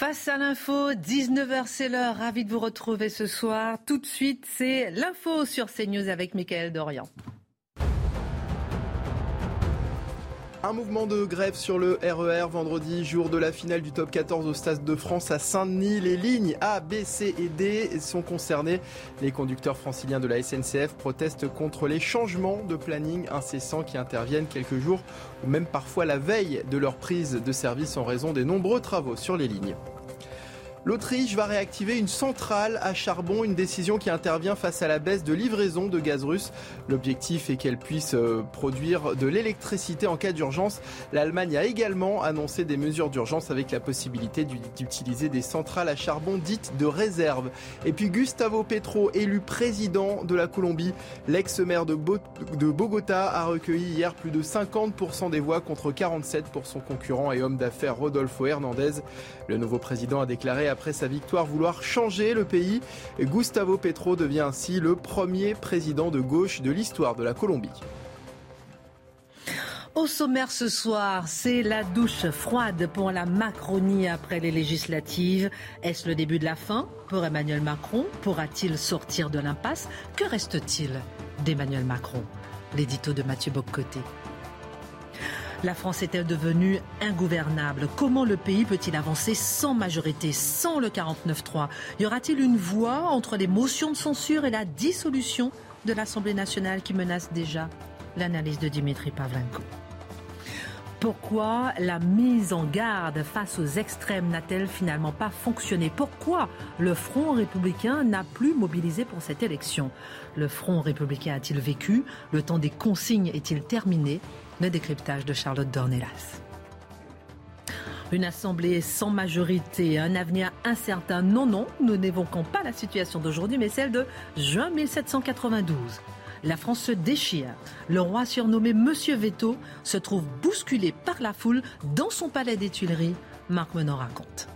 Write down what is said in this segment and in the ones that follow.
Face à l'info, 19h c'est l'heure. Ravi de vous retrouver ce soir. Tout de suite, c'est l'info sur CNews avec Mickaël Dorian. Un mouvement de grève sur le RER vendredi, jour de la finale du top 14 au Stade de France à Saint-Denis. Les lignes A, B, C et D sont concernées. Les conducteurs franciliens de la SNCF protestent contre les changements de planning incessants qui interviennent quelques jours ou même parfois la veille de leur prise de service en raison des nombreux travaux sur les lignes. L'Autriche va réactiver une centrale à charbon, une décision qui intervient face à la baisse de livraison de gaz russe. L'objectif est qu'elle puisse euh, produire de l'électricité en cas d'urgence. L'Allemagne a également annoncé des mesures d'urgence avec la possibilité d'utiliser des centrales à charbon dites de réserve. Et puis Gustavo Petro, élu président de la Colombie, l'ex-maire de, de Bogota a recueilli hier plus de 50% des voix contre 47 pour son concurrent et homme d'affaires Rodolfo Hernandez. Le nouveau président a déclaré après sa victoire vouloir changer le pays. Gustavo Petro devient ainsi le premier président de gauche de l'histoire de la Colombie. Au sommaire ce soir, c'est la douche froide pour la Macronie après les législatives. Est-ce le début de la fin pour Emmanuel Macron? Pourra-t-il sortir de l'impasse? Que reste-t-il d'Emmanuel Macron? L'édito de Mathieu Boccoté. La France est-elle devenue ingouvernable? Comment le pays peut-il avancer sans majorité, sans le 49-3 Y aura-t-il une voie entre les motions de censure et la dissolution de l'Assemblée nationale qui menace déjà l'analyse de Dimitri Pavlenko? Pourquoi la mise en garde face aux extrêmes n'a-t-elle finalement pas fonctionné? Pourquoi le Front républicain n'a plus mobilisé pour cette élection? Le Front républicain a-t-il vécu? Le temps des consignes est-il terminé? Le décryptage de Charlotte Dornelas. Une assemblée sans majorité, un avenir incertain. Non, non, nous n'évoquons pas la situation d'aujourd'hui, mais celle de juin 1792. La France se déchire. Le roi surnommé Monsieur Veto se trouve bousculé par la foule dans son palais des Tuileries. Marc Menon raconte.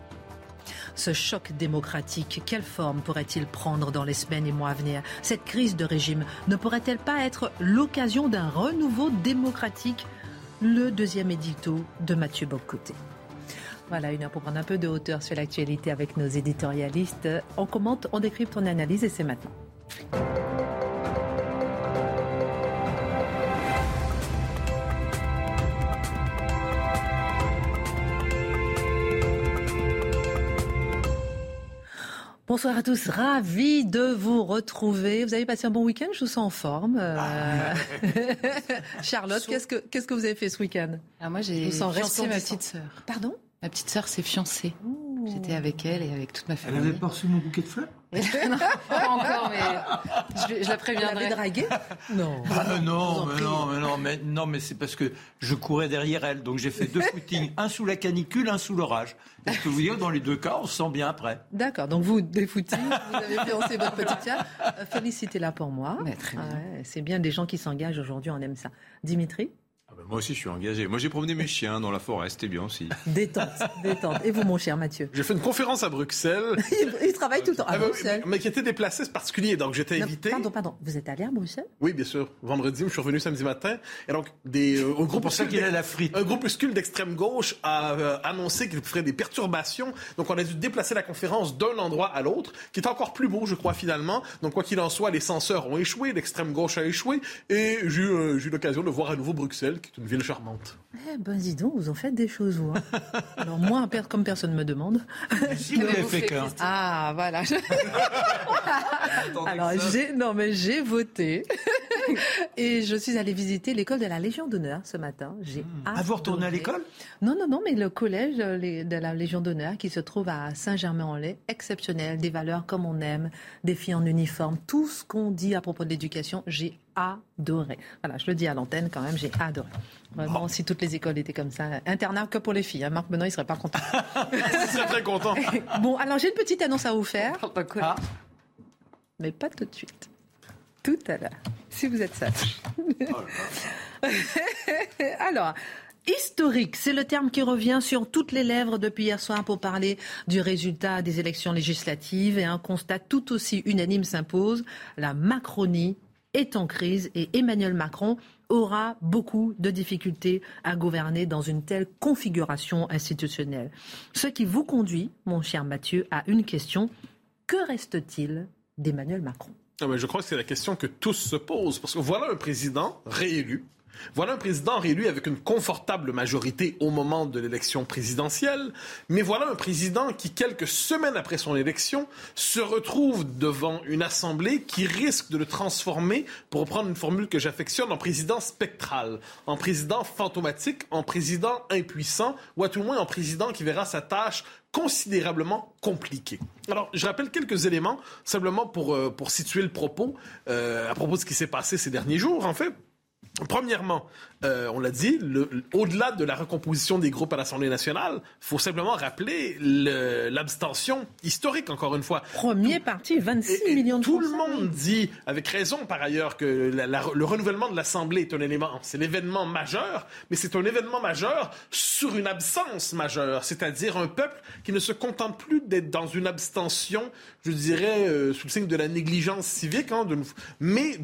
Ce choc démocratique, quelle forme pourrait-il prendre dans les semaines et mois à venir? Cette crise de régime ne pourrait-elle pas être l'occasion d'un renouveau démocratique? Le deuxième édito de Mathieu Boccoté. Voilà, une heure pour prendre un peu de hauteur sur l'actualité avec nos éditorialistes. On commente, on décrypte, on analyse et c'est maintenant. Bonsoir à tous, ravi de vous retrouver. Vous avez passé un bon week-end, je vous sens en forme. Euh, ah. Charlotte, qu'est-ce que qu'est-ce que vous avez fait ce week-end? Ah, Moi, j'ai fiancé ma petite sœur. Pardon? Ma petite sœur s'est fiancée. J'étais avec elle et avec toute ma famille. Elle avait pas reçu mon bouquet de fleurs non, pas encore, mais je, la préviendrai. Vous dragué Non. Ah, non, mais non, mais non, mais non, mais c'est parce que je courais derrière elle, donc j'ai fait deux footings, un sous la canicule, un sous l'orage. Et je peux vous dire, dans les deux cas, on se sent bien après. D'accord, donc vous, des footings, vous avez fiancé votre petite sœur. Euh, félicitez-la pour moi. très bien. c'est bien des gens qui s'engagent aujourd'hui, on aime ça. Dimitri? Ah bah, moi aussi, je suis engagé. Moi, j'ai promené mes chiens dans la forêt, c'était bien aussi. Détente, détente. Et vous, mon cher Mathieu J'ai fait une conférence à Bruxelles. il, travaille tout le temps à ah bah Bruxelles. Mais, qui était déplacé, c'est particulier. Donc, j'étais invité. Pardon, pardon. Vous êtes allé à Bruxelles? Oui, bien sûr. Vendredi, je suis revenu samedi matin. Et donc, des, euh, un groupe qu'il a la frite? Un groupuscule d'extrême gauche a euh, annoncé qu'il ferait des perturbations. Donc, on a dû déplacer la conférence d'un endroit à l'autre, qui est encore plus beau, je crois, finalement. Donc, quoi qu'il en soit, les censeurs ont échoué, l'extrême gauche a échoué. Et j'ai eu, euh, eu l'occasion de voir à nouveau Bruxelles, qui est une ville charmante. Eh ben dis donc, vous en faites des choses, vous. Hein. Alors moi, comme personne ne me demande. Si vous fait qu'un. Ah, voilà. Alors j'ai, non mais j'ai voté et je suis allée visiter l'école de la Légion d'honneur ce matin. J'ai mmh. Ah, vous retournez à l'école? Non, non, non, mais le collège de la Légion d'honneur qui se trouve à Saint-Germain-en-Laye, exceptionnel, des valeurs comme on aime, des filles en uniforme, tout ce qu'on dit à propos de l'éducation, j'ai adoré. Voilà, je le dis à l'antenne quand même, j'ai adoré. Vraiment, si toutes les écoles étaient comme ça, internat que pour les filles. Hein. Marc Benoît, il serait pas content. il serait très content. bon, alors j'ai une petite annonce à vous faire. Ah. Mais pas tout de suite. Tout à l'heure, si vous êtes sage. Oh alors, historique. C'est le terme qui revient sur toutes les lèvres depuis hier soir pour parler du résultat des élections législatives et un constat tout aussi unanime s'impose. La Macronie est en crise et Emmanuel Macron aura beaucoup de difficultés à gouverner dans une telle configuration institutionnelle. Ce qui vous conduit, mon cher Mathieu, à une question. Que reste-t-il d'Emmanuel Macron? Ah ben, Je crois que c'est la question que tous se posent. Parce que voilà un président réélu voilà un président réélu avec une confortable majorité au moment de l'élection présidentielle, mais voilà un président qui, quelques semaines après son élection, se retrouve devant une assemblée qui risque de le transformer, pour reprendre une formule que j'affectionne, en président spectral, en président fantomatique, en président impuissant, ou à tout le moins en président qui verra sa tâche considérablement compliquée. Alors, je rappelle quelques éléments, simplement pour, euh, pour situer le propos, euh, à propos de ce qui s'est passé ces derniers jours, en fait. Premièrement, euh, on l'a dit, au-delà de la recomposition des groupes à l'Assemblée nationale, il faut simplement rappeler l'abstention historique, encore une fois. Premier parti, 26 millions de Tout le monde dit, avec raison par ailleurs, que le renouvellement de l'Assemblée est un élément, c'est l'événement majeur, mais c'est un événement majeur sur une absence majeure, c'est-à-dire un peuple qui ne se contente plus d'être dans une abstention, je dirais, euh, sous le signe de la négligence civique, hein, mais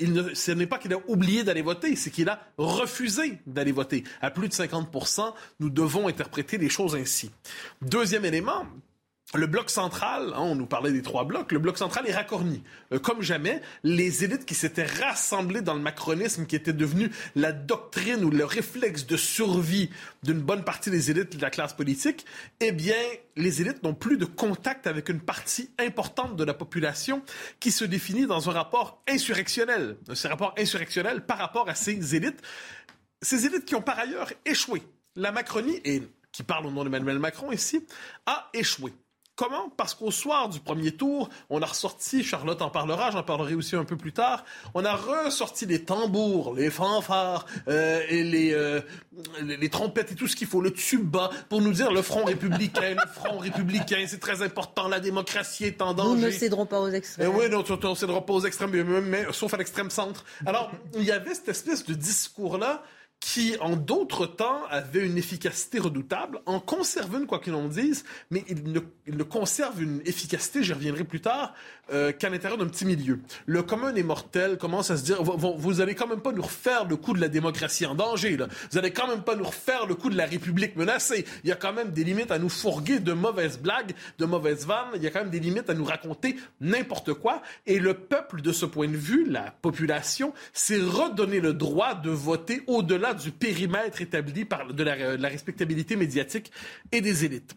il ne, ce n'est pas qu'il a oublié d'aller voter, c'est qu'il a refusé d'aller voter. À plus de 50 nous devons interpréter les choses ainsi. Deuxième élément, le bloc central, hein, on nous parlait des trois blocs, le bloc central est racorni. Euh, comme jamais, les élites qui s'étaient rassemblées dans le macronisme, qui était devenu la doctrine ou le réflexe de survie d'une bonne partie des élites de la classe politique, eh bien, les élites n'ont plus de contact avec une partie importante de la population qui se définit dans un rapport insurrectionnel. Ce rapport insurrectionnel par rapport à ces élites. Ces élites qui ont par ailleurs échoué. La Macronie, et qui parle au nom d'Emmanuel Macron ici, a échoué. Comment? Parce qu'au soir du premier tour, on a ressorti, Charlotte en parlera, j'en parlerai aussi un peu plus tard, on a ressorti les tambours, les fanfares euh, et les, euh, les, trompettes et tout ce qu'il faut, le tuba, pour nous dire le front républicain, le front républicain, c'est très important, la démocratie est en danger. Nous ne céderons pas aux extrêmes. oui, non, on ne cédera pas aux extrêmes, mais, sauf à l'extrême centre. Alors, il y avait cette espèce de discours-là qui, en d'autres temps, avait une efficacité redoutable, en conserve une, quoi qu'il en dise, mais il ne, conserve une efficacité, j'y reviendrai plus tard, euh, qu'à l'intérieur d'un petit milieu. Le commun des mortels commence à se dire, vous, vous, allez quand même pas nous refaire le coup de la démocratie en danger, là. Vous allez quand même pas nous refaire le coup de la République menacée. Il y a quand même des limites à nous fourguer de mauvaises blagues, de mauvaises vannes. Il y a quand même des limites à nous raconter n'importe quoi. Et le peuple, de ce point de vue, la population, s'est redonné le droit de voter au-delà du périmètre établi par de la, respectabilité médiatique et des élites.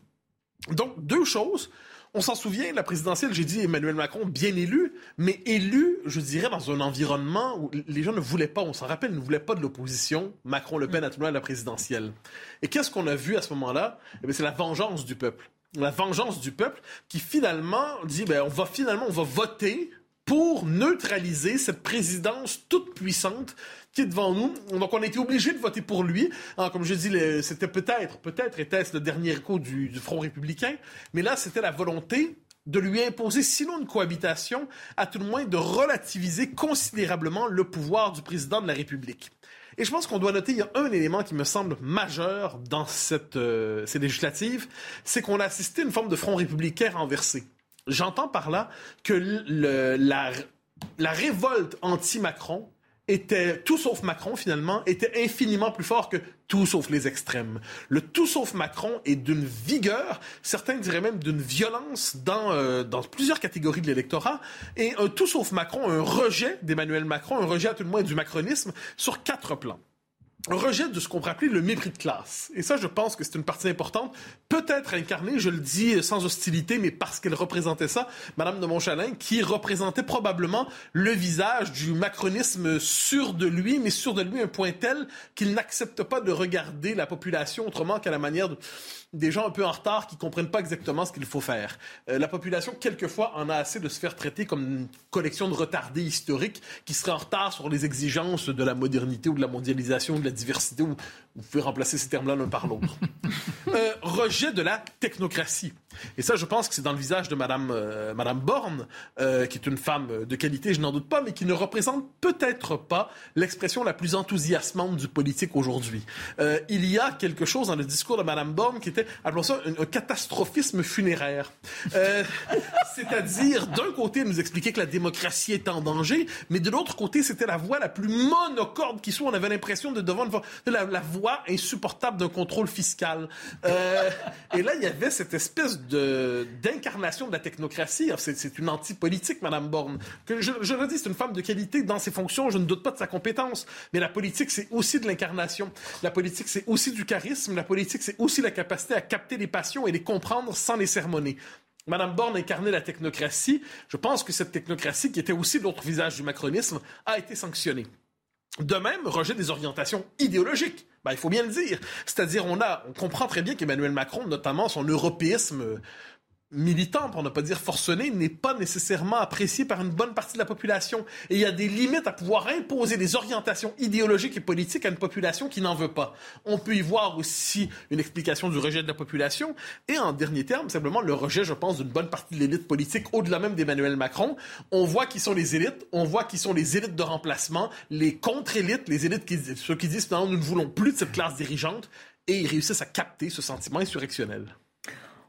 Donc, deux choses. On s'en souvient, la présidentielle, j'ai dit Emmanuel Macron bien élu, mais élu, je dirais, dans un environnement où les gens ne voulaient pas, on s'en rappelle, ne voulaient pas de l'opposition, Macron-Le Pen à tout à la présidentielle. Et qu'est-ce qu'on a vu à ce moment-là? Eh C'est la vengeance du peuple. La vengeance du peuple qui finalement dit, ben, on va finalement, on va voter pour neutraliser cette présidence toute puissante qui est devant nous. Donc, on a été obligé de voter pour lui. Hein, comme je dis, c'était peut-être, peut-être était-ce le dernier écho du, Front républicain, mais là, c'était la volonté de lui imposer, sinon une cohabitation, à tout le moins de relativiser considérablement le pouvoir du président de la République. Et je pense qu'on doit noter, il y a un élément qui me semble majeur dans cette, euh, ces législatives, c'est qu'on a assisté à une forme de front républicain renversé. J'entends par là que la, révolte anti-Macron était, tout sauf Macron finalement, était infiniment plus fort que tout sauf les extrêmes. Le tout sauf Macron est d'une vigueur, certains diraient même d'une violence dans, euh, dans plusieurs catégories de l'électorat, et un tout sauf Macron, un rejet d'Emmanuel Macron, un rejet à tout le moins du macronisme sur quatre plans. Rejet de ce qu'on pourrait appeler le mépris de classe. Et ça, je pense que c'est une partie importante, peut-être incarnée, je le dis sans hostilité, mais parce qu'elle représentait ça, Madame de Montchalin, qui représentait probablement le visage du macronisme sûr de lui, mais sûr de lui un point tel qu'il n'accepte pas de regarder la population autrement qu'à la manière de des gens un peu en retard qui comprennent pas exactement ce qu'il faut faire. Euh, la population, quelquefois, en a assez de se faire traiter comme une collection de retardés historiques qui seraient en retard sur les exigences de la modernité ou de la mondialisation, de la diversité, ou vous pouvez remplacer ces termes-là l'un par l'autre. euh, rejet de la technocratie. Et ça, je pense que c'est dans le visage de Madame, euh, Madame Borne, euh, qui est une femme de qualité, je n'en doute pas, mais qui ne représente peut-être pas l'expression la plus enthousiasmante du politique aujourd'hui. Euh, il y a quelque chose dans le discours de Madame Borne qui était, appelons ça, un, un catastrophisme funéraire. C'est-à-dire, d'un côté, nous expliquer que la démocratie est en danger, mais de l'autre côté, c'était la voix la plus monocorde qui soit. On avait l'impression de devant de la, la voix insupportable d'un contrôle fiscal. Euh, et là, il y avait cette espèce de d'incarnation de la technocratie. C'est une anti-politique, Madame Borne. Que je, je le dis, c'est une femme de qualité dans ses fonctions. Je ne doute pas de sa compétence. Mais la politique, c'est aussi de l'incarnation. La politique, c'est aussi du charisme. La politique, c'est aussi la capacité à capter les passions et les comprendre sans les sermonner. Madame Borne incarnait la technocratie. Je pense que cette technocratie, qui était aussi l'autre visage du macronisme, a été sanctionnée. De même, rejet des orientations idéologiques. Ben, il faut bien le dire. C'est-à-dire, on a, on comprend très bien qu'Emmanuel Macron, notamment son européisme militant, pour ne pas dire forcené, n'est pas nécessairement apprécié par une bonne partie de la population. Et il y a des limites à pouvoir imposer des orientations idéologiques et politiques à une population qui n'en veut pas. On peut y voir aussi une explication du rejet de la population. Et en dernier terme, simplement le rejet, je pense, d'une bonne partie de l'élite politique, au-delà même d'Emmanuel Macron. On voit qui sont les élites, on voit qui sont les élites de remplacement, les contre-élites, les élites qui, ceux qui disent, non, nous ne voulons plus de cette classe dirigeante. Et ils réussissent à capter ce sentiment insurrectionnel.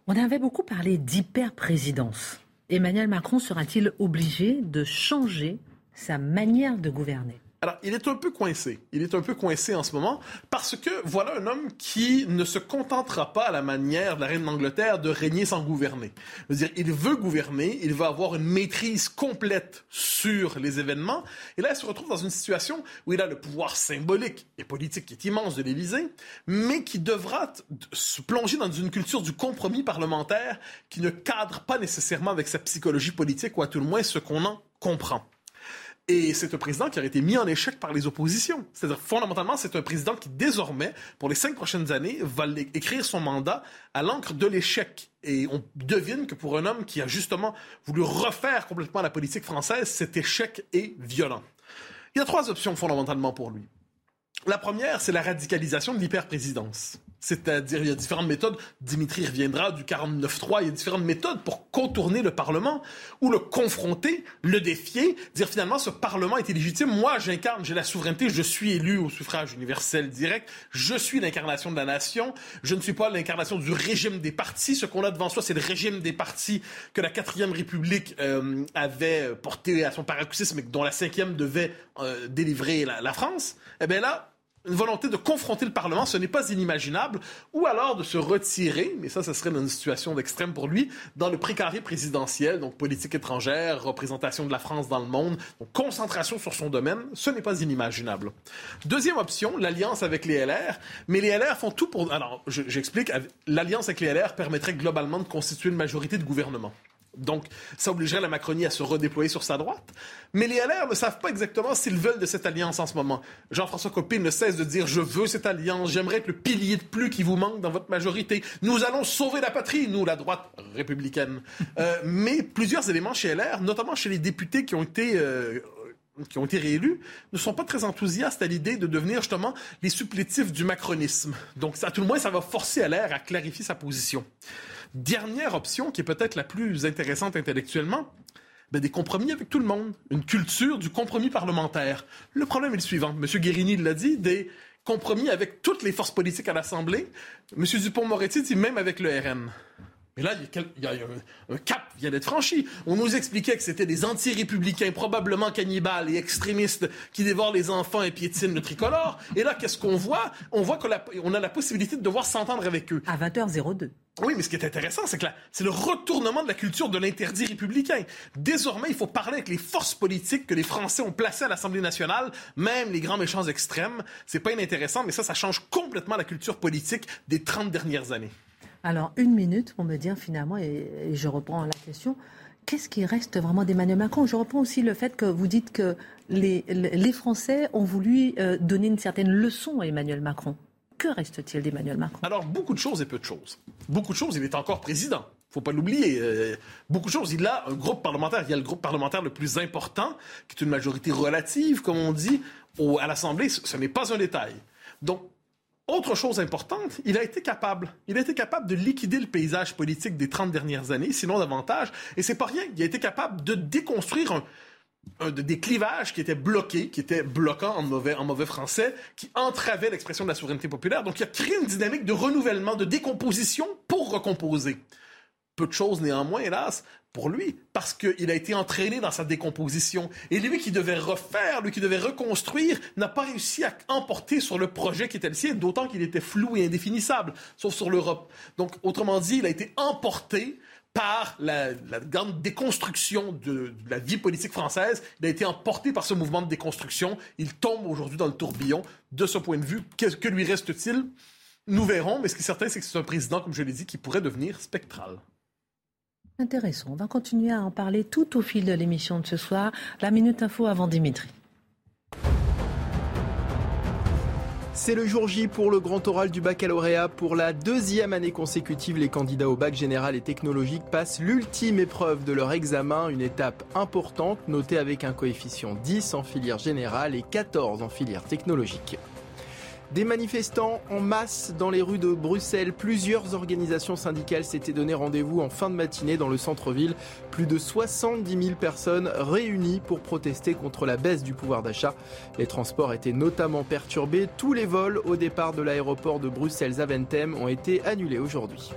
On avait beaucoup parlé d'hyper-présidence. Emmanuel Macron sera-t-il obligé de changer sa manière de gouverner? Alors, il est un peu coincé. Il est un peu coincé en ce moment parce que voilà un homme qui ne se contentera pas à la manière de la reine d'Angleterre de régner sans gouverner. Je veux dire, il veut gouverner, il veut avoir une maîtrise complète sur les événements. Et là, il se retrouve dans une situation où il a le pouvoir symbolique et politique qui est immense de l'Élysée, mais qui devra se plonger dans une culture du compromis parlementaire qui ne cadre pas nécessairement avec sa psychologie politique ou à tout le moins ce qu'on en comprend. Et c'est un président qui a été mis en échec par les oppositions. C'est-à-dire, fondamentalement, c'est un président qui, désormais, pour les cinq prochaines années, va écrire son mandat à l'encre de l'échec. Et on devine que pour un homme qui a justement voulu refaire complètement la politique française, cet échec est violent. Il y a trois options fondamentalement pour lui. La première, c'est la radicalisation de l'hyperprésidence. C'est-à-dire, il y a différentes méthodes. Dimitri reviendra du 49-3. Il y a différentes méthodes pour contourner le Parlement ou le confronter, le défier, dire finalement, ce Parlement est illégitime. Moi, j'incarne, j'ai la souveraineté, je suis élu au suffrage universel direct. Je suis l'incarnation de la nation. Je ne suis pas l'incarnation du régime des partis. Ce qu'on a devant soi, c'est le régime des partis que la quatrième République euh, avait porté à son paroxysme et dont la cinquième devait euh, délivrer la, la France. Eh bien là, une volonté de confronter le Parlement, ce n'est pas inimaginable, ou alors de se retirer, mais ça, ce serait dans une situation d'extrême pour lui, dans le précaré présidentiel, donc politique étrangère, représentation de la France dans le monde, donc concentration sur son domaine, ce n'est pas inimaginable. Deuxième option, l'alliance avec les LR, mais les LR font tout pour... Alors, j'explique, l'alliance avec les LR permettrait globalement de constituer une majorité de gouvernement. Donc, ça obligerait la Macronie à se redéployer sur sa droite. Mais les LR ne savent pas exactement s'ils veulent de cette alliance en ce moment. Jean-François Copé ne cesse de dire Je veux cette alliance, j'aimerais être le pilier de plus qui vous manque dans votre majorité. Nous allons sauver la patrie, nous, la droite républicaine. euh, mais plusieurs éléments chez LR, notamment chez les députés qui ont été. Euh, qui ont été réélus, ne sont pas très enthousiastes à l'idée de devenir justement les supplétifs du macronisme. Donc, à tout le moins, ça va forcer LR à clarifier sa position. Dernière option, qui est peut-être la plus intéressante intellectuellement, ben, des compromis avec tout le monde. Une culture du compromis parlementaire. Le problème est le suivant. M. Guérini l'a dit, des compromis avec toutes les forces politiques à l'Assemblée. M. Dupont-Moretti dit même avec le RN. Mais là, il y a, un, cap vient d'être franchi. On nous expliquait que c'était des anti-républicains, probablement cannibales et extrémistes qui dévorent les enfants et piétinent le tricolore. Et là, qu'est-ce qu'on voit? On voit qu'on a la possibilité de devoir s'entendre avec eux. À 20h02. Oui, mais ce qui est intéressant, c'est que c'est le retournement de la culture de l'interdit républicain. Désormais, il faut parler avec les forces politiques que les Français ont placées à l'Assemblée nationale, même les grands méchants extrêmes. C'est pas inintéressant, mais ça, ça change complètement la culture politique des 30 dernières années. Alors, une minute pour me dire finalement, et, je reprends la question, qu'est-ce qui reste vraiment d'Emmanuel Macron? Je reprends aussi le fait que vous dites que les, Français ont voulu euh, donner une certaine leçon à Emmanuel Macron. Que reste-t-il d'Emmanuel Macron? Alors, beaucoup de choses et peu de choses. Beaucoup de choses, il est encore président. faut pas l'oublier. Euh, beaucoup de choses. Il a un groupe parlementaire. Il y a le groupe parlementaire le plus important, qui est une majorité relative, comme on dit, à l'Assemblée. Ce n'est pas un détail. Donc, autre chose importante, il a été capable. Il a été capable de liquider le paysage politique des 30 dernières années, sinon davantage. Et c'est pas rien. Il a été capable de déconstruire des clivages qui étaient bloqués, qui étaient bloquants en mauvais, en mauvais français, qui entravaient l'expression de la souveraineté populaire. Donc, il a créé une dynamique de renouvellement, de décomposition pour recomposer. Peu de choses néanmoins, hélas, pour lui, parce qu'il a été entraîné dans sa décomposition. Et lui qui devait refaire, lui qui devait reconstruire, n'a pas réussi à emporter sur le projet qui était le sien, d'autant qu'il était flou et indéfinissable, sauf sur l'Europe. Donc, autrement dit, il a été emporté par la, grande déconstruction de, la vie politique française. Il a été emporté par ce mouvement de déconstruction. Il tombe aujourd'hui dans le tourbillon. De ce point de vue, que, que lui reste-t-il? Nous verrons, mais ce qui est certain, c'est que c'est un président, comme je l'ai dit, qui pourrait devenir spectral. Intéressant. On va continuer à en parler tout au fil de l'émission de ce soir. La Minute Info avant Dimitri. C'est le jour J pour le grand oral du baccalauréat. Pour la deuxième année consécutive, les candidats au bac général et technologique passent l'ultime épreuve de leur examen, une étape importante notée avec un coefficient 10 en filière générale et 14 en filière technologique. Des manifestants en masse dans les rues de Bruxelles. Plusieurs organisations syndicales s'étaient donné rendez-vous en fin de matinée dans le centre-ville. Plus de 70 000 personnes réunies pour protester contre la baisse du pouvoir d'achat. Les transports étaient notamment perturbés. Tous les vols au départ de l'aéroport de Bruxelles-Zaventem ont été annulés aujourd'hui.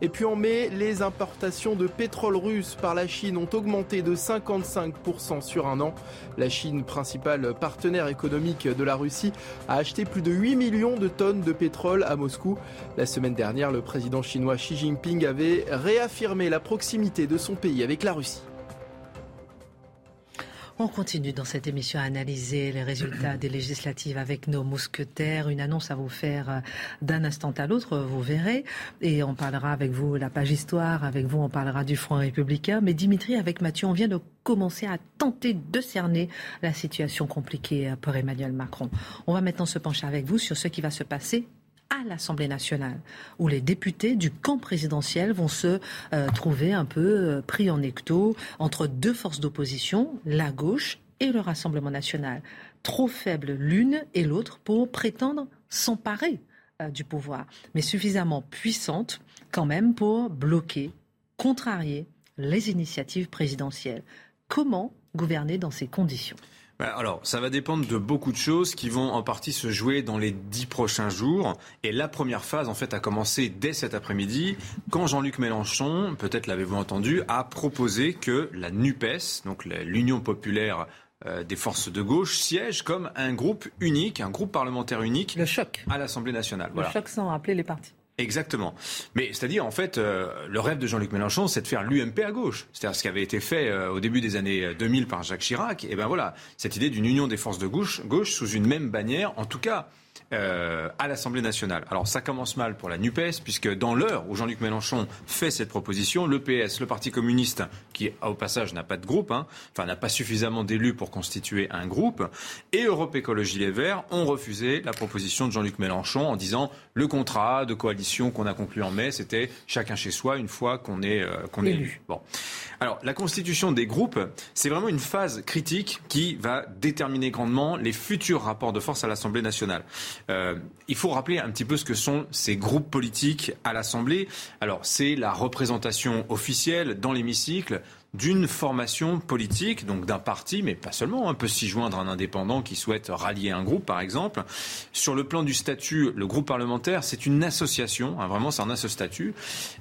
Et puis en mai, les importations de pétrole russe par la Chine ont augmenté de 55% sur un an. La Chine, principal partenaire économique de la Russie, a acheté plus de 8 millions de tonnes de pétrole à Moscou. La semaine dernière, le président chinois Xi Jinping avait réaffirmé la proximité de son pays avec la Russie. On continue dans cette émission à analyser les résultats des législatives avec nos mousquetaires. Une annonce à vous faire euh, d'un instant à l'autre, vous verrez. Et on parlera avec vous la page histoire, avec vous on parlera du Front républicain. Mais Dimitri, avec Mathieu, on vient de commencer à tenter de cerner la situation compliquée pour Emmanuel Macron. On va maintenant se pencher avec vous sur ce qui va se passer à l'Assemblée nationale, où les députés du camp présidentiel vont se euh, trouver un peu euh, pris en écto entre deux forces d'opposition, la gauche et le Rassemblement national. Trop faibles l'une et l'autre pour prétendre s'emparer euh, du pouvoir, mais suffisamment puissantes quand même pour bloquer, contrarier les initiatives présidentielles. Comment gouverner dans ces conditions? Alors, ça va dépendre de beaucoup de choses qui vont en partie se jouer dans les dix prochains jours. Et la première phase, en fait, a commencé dès cet après-midi, quand Jean-Luc Mélenchon, peut-être l'avez-vous entendu, a proposé que la NUPES, donc l'Union populaire euh, des forces de gauche, siège comme un groupe unique, un groupe parlementaire unique. Le choc. À l'Assemblée nationale. Le choc sans rappeler les partis. Exactement. Mais c'est-à-dire, en fait, euh, le rêve de Jean-Luc Mélenchon, c'est de faire l'UMP à gauche. C'est-à-dire ce qui avait été fait euh, au début des années 2000 par Jacques Chirac. Et ben voilà, cette idée d'une union des forces de gauche, gauche sous une même bannière, en tout cas euh, à l'Assemblée nationale. Alors ça commence mal pour la NUPES, puisque dans l'heure où Jean-Luc Mélenchon fait cette proposition, le PS, le Parti communiste, qui au passage n'a pas de groupe, hein, enfin n'a pas suffisamment d'élus pour constituer un groupe, et Europe Écologie Les Verts ont refusé la proposition de Jean-Luc Mélenchon en disant le contrat de coalition qu'on a conclu en mai, c'était chacun chez soi une fois qu'on est, euh, qu'on est élu. Bon. Alors, la constitution des groupes, c'est vraiment une phase critique qui va déterminer grandement les futurs rapports de force à l'Assemblée nationale. Euh, il faut rappeler un petit peu ce que sont ces groupes politiques à l'Assemblée. Alors, c'est la représentation officielle dans l'hémicycle d'une formation politique, donc d'un parti, mais pas seulement. On hein, peut s'y joindre un indépendant qui souhaite rallier un groupe, par exemple. Sur le plan du statut, le groupe parlementaire, c'est une association, hein, vraiment c'est un ce statut,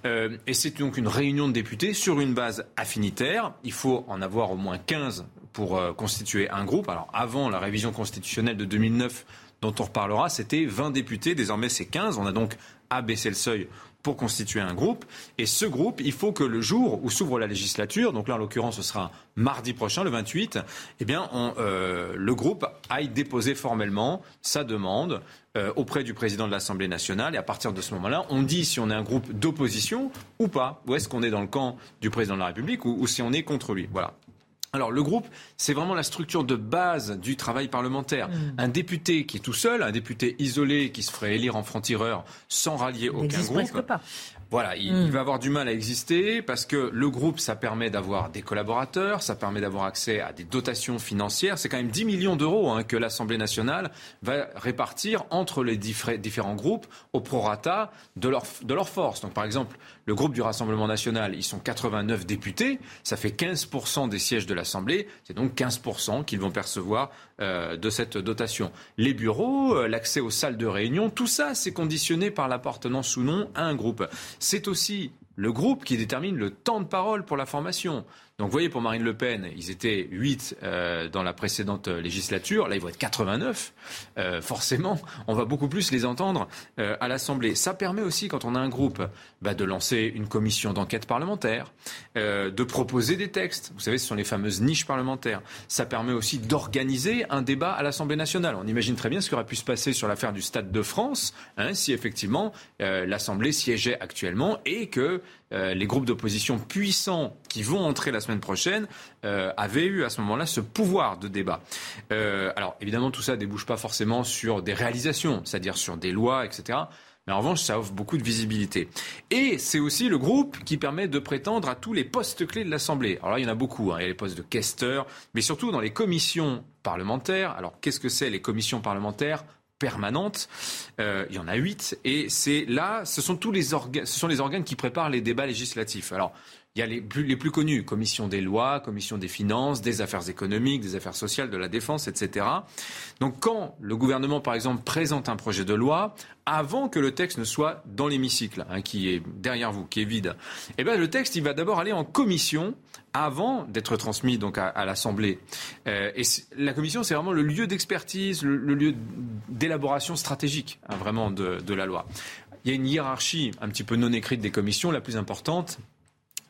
euh, et c'est donc une réunion de députés sur une base affinitaire. Il faut en avoir au moins 15 pour euh, constituer un groupe. Alors avant la révision constitutionnelle de 2009, dont on reparlera, c'était 20 députés, désormais c'est 15. On a donc abaissé le seuil pour constituer un groupe. Et ce groupe, il faut que le jour où s'ouvre la législature, donc là en l'occurrence ce sera mardi prochain, le 28, eh bien euh, le groupe aille déposer formellement sa demande euh, auprès du président de l'Assemblée nationale. Et à partir de ce moment-là, on dit si on est un groupe d'opposition ou pas. Ou est-ce qu'on est dans le camp du président de la République ou, ou si on est contre lui. Voilà. Alors le groupe, c'est vraiment la structure de base du travail parlementaire. Mm. Un député qui est tout seul, un député isolé qui se ferait élire en franc-tireur sans rallier aucun groupe. Pas. Voilà, il, il, mm. va avoir du mal à exister parce que le groupe, ça permet d'avoir des collaborateurs, ça permet d'avoir accès à des dotations financières. C'est quand même 10 millions d'euros hein, que l'Assemblée nationale va répartir entre les différents groupes au prorata de leur, de leur force. Donc par exemple, le groupe du Rassemblement national, ils sont 89 députés, ça fait 15% des sièges de l'Assemblée, c'est donc 15% qu'ils vont percevoir euh, de cette dotation. Les bureaux, euh, l'accès aux salles de réunion, tout ça, c'est conditionné par l'appartenance ou non à un groupe. C'est aussi le groupe qui détermine le temps de parole pour la formation. Donc vous voyez, pour Marine Le Pen, ils étaient 8 euh, dans la précédente législature, là ils vont être 89. Euh, forcément, on va beaucoup plus les entendre euh, à l'Assemblée. Ça permet aussi, quand on a un groupe, bah, de lancer une commission d'enquête parlementaire, de proposer des textes. Vous savez, ce sont les fameuses niches parlementaires. Ça permet aussi d'organiser un débat à l'Assemblée nationale. On imagine très bien ce qui aurait pu se passer sur l'affaire du Stade de France, hein, si effectivement l'Assemblée siégeait actuellement et que euh, les groupes d'opposition puissants qui vont entrer la semaine prochaine euh, avaient eu à ce moment-là ce pouvoir de débat. Euh, alors évidemment, tout ça ne débouche pas forcément sur des réalisations, c'est-à-dire sur des lois, etc. Mais en revanche, ça offre beaucoup de visibilité. Et c'est aussi le groupe qui permet de prétendre à tous les postes clés de l'Assemblée. Alors là, il y en a beaucoup. Hein. Il y a les postes de questeurs, mais surtout dans les commissions parlementaires. Alors qu'est-ce que c'est les commissions parlementaires? Permanente. Euh, il y en a huit. Et c'est là, ce sont tous les organes, ce sont les organes qui préparent les débats législatifs. Alors, il y a les plus, connus, commission des lois, commission des finances, des affaires économiques, des affaires sociales, de la défense, etc. Donc quand le gouvernement, par exemple, présente un projet de loi, avant que le texte ne soit dans l'hémicycle, hein, qui est derrière vous, qui est vide, eh ben, le texte, il va d'abord aller en commission avant d'être transmis donc à, l'Assemblée. Euh, et la commission, c'est vraiment le lieu d'expertise, le, lieu d'élaboration stratégique, hein, vraiment, de la loi. Il y a une hiérarchie un petit peu non écrite des commissions. La plus importante,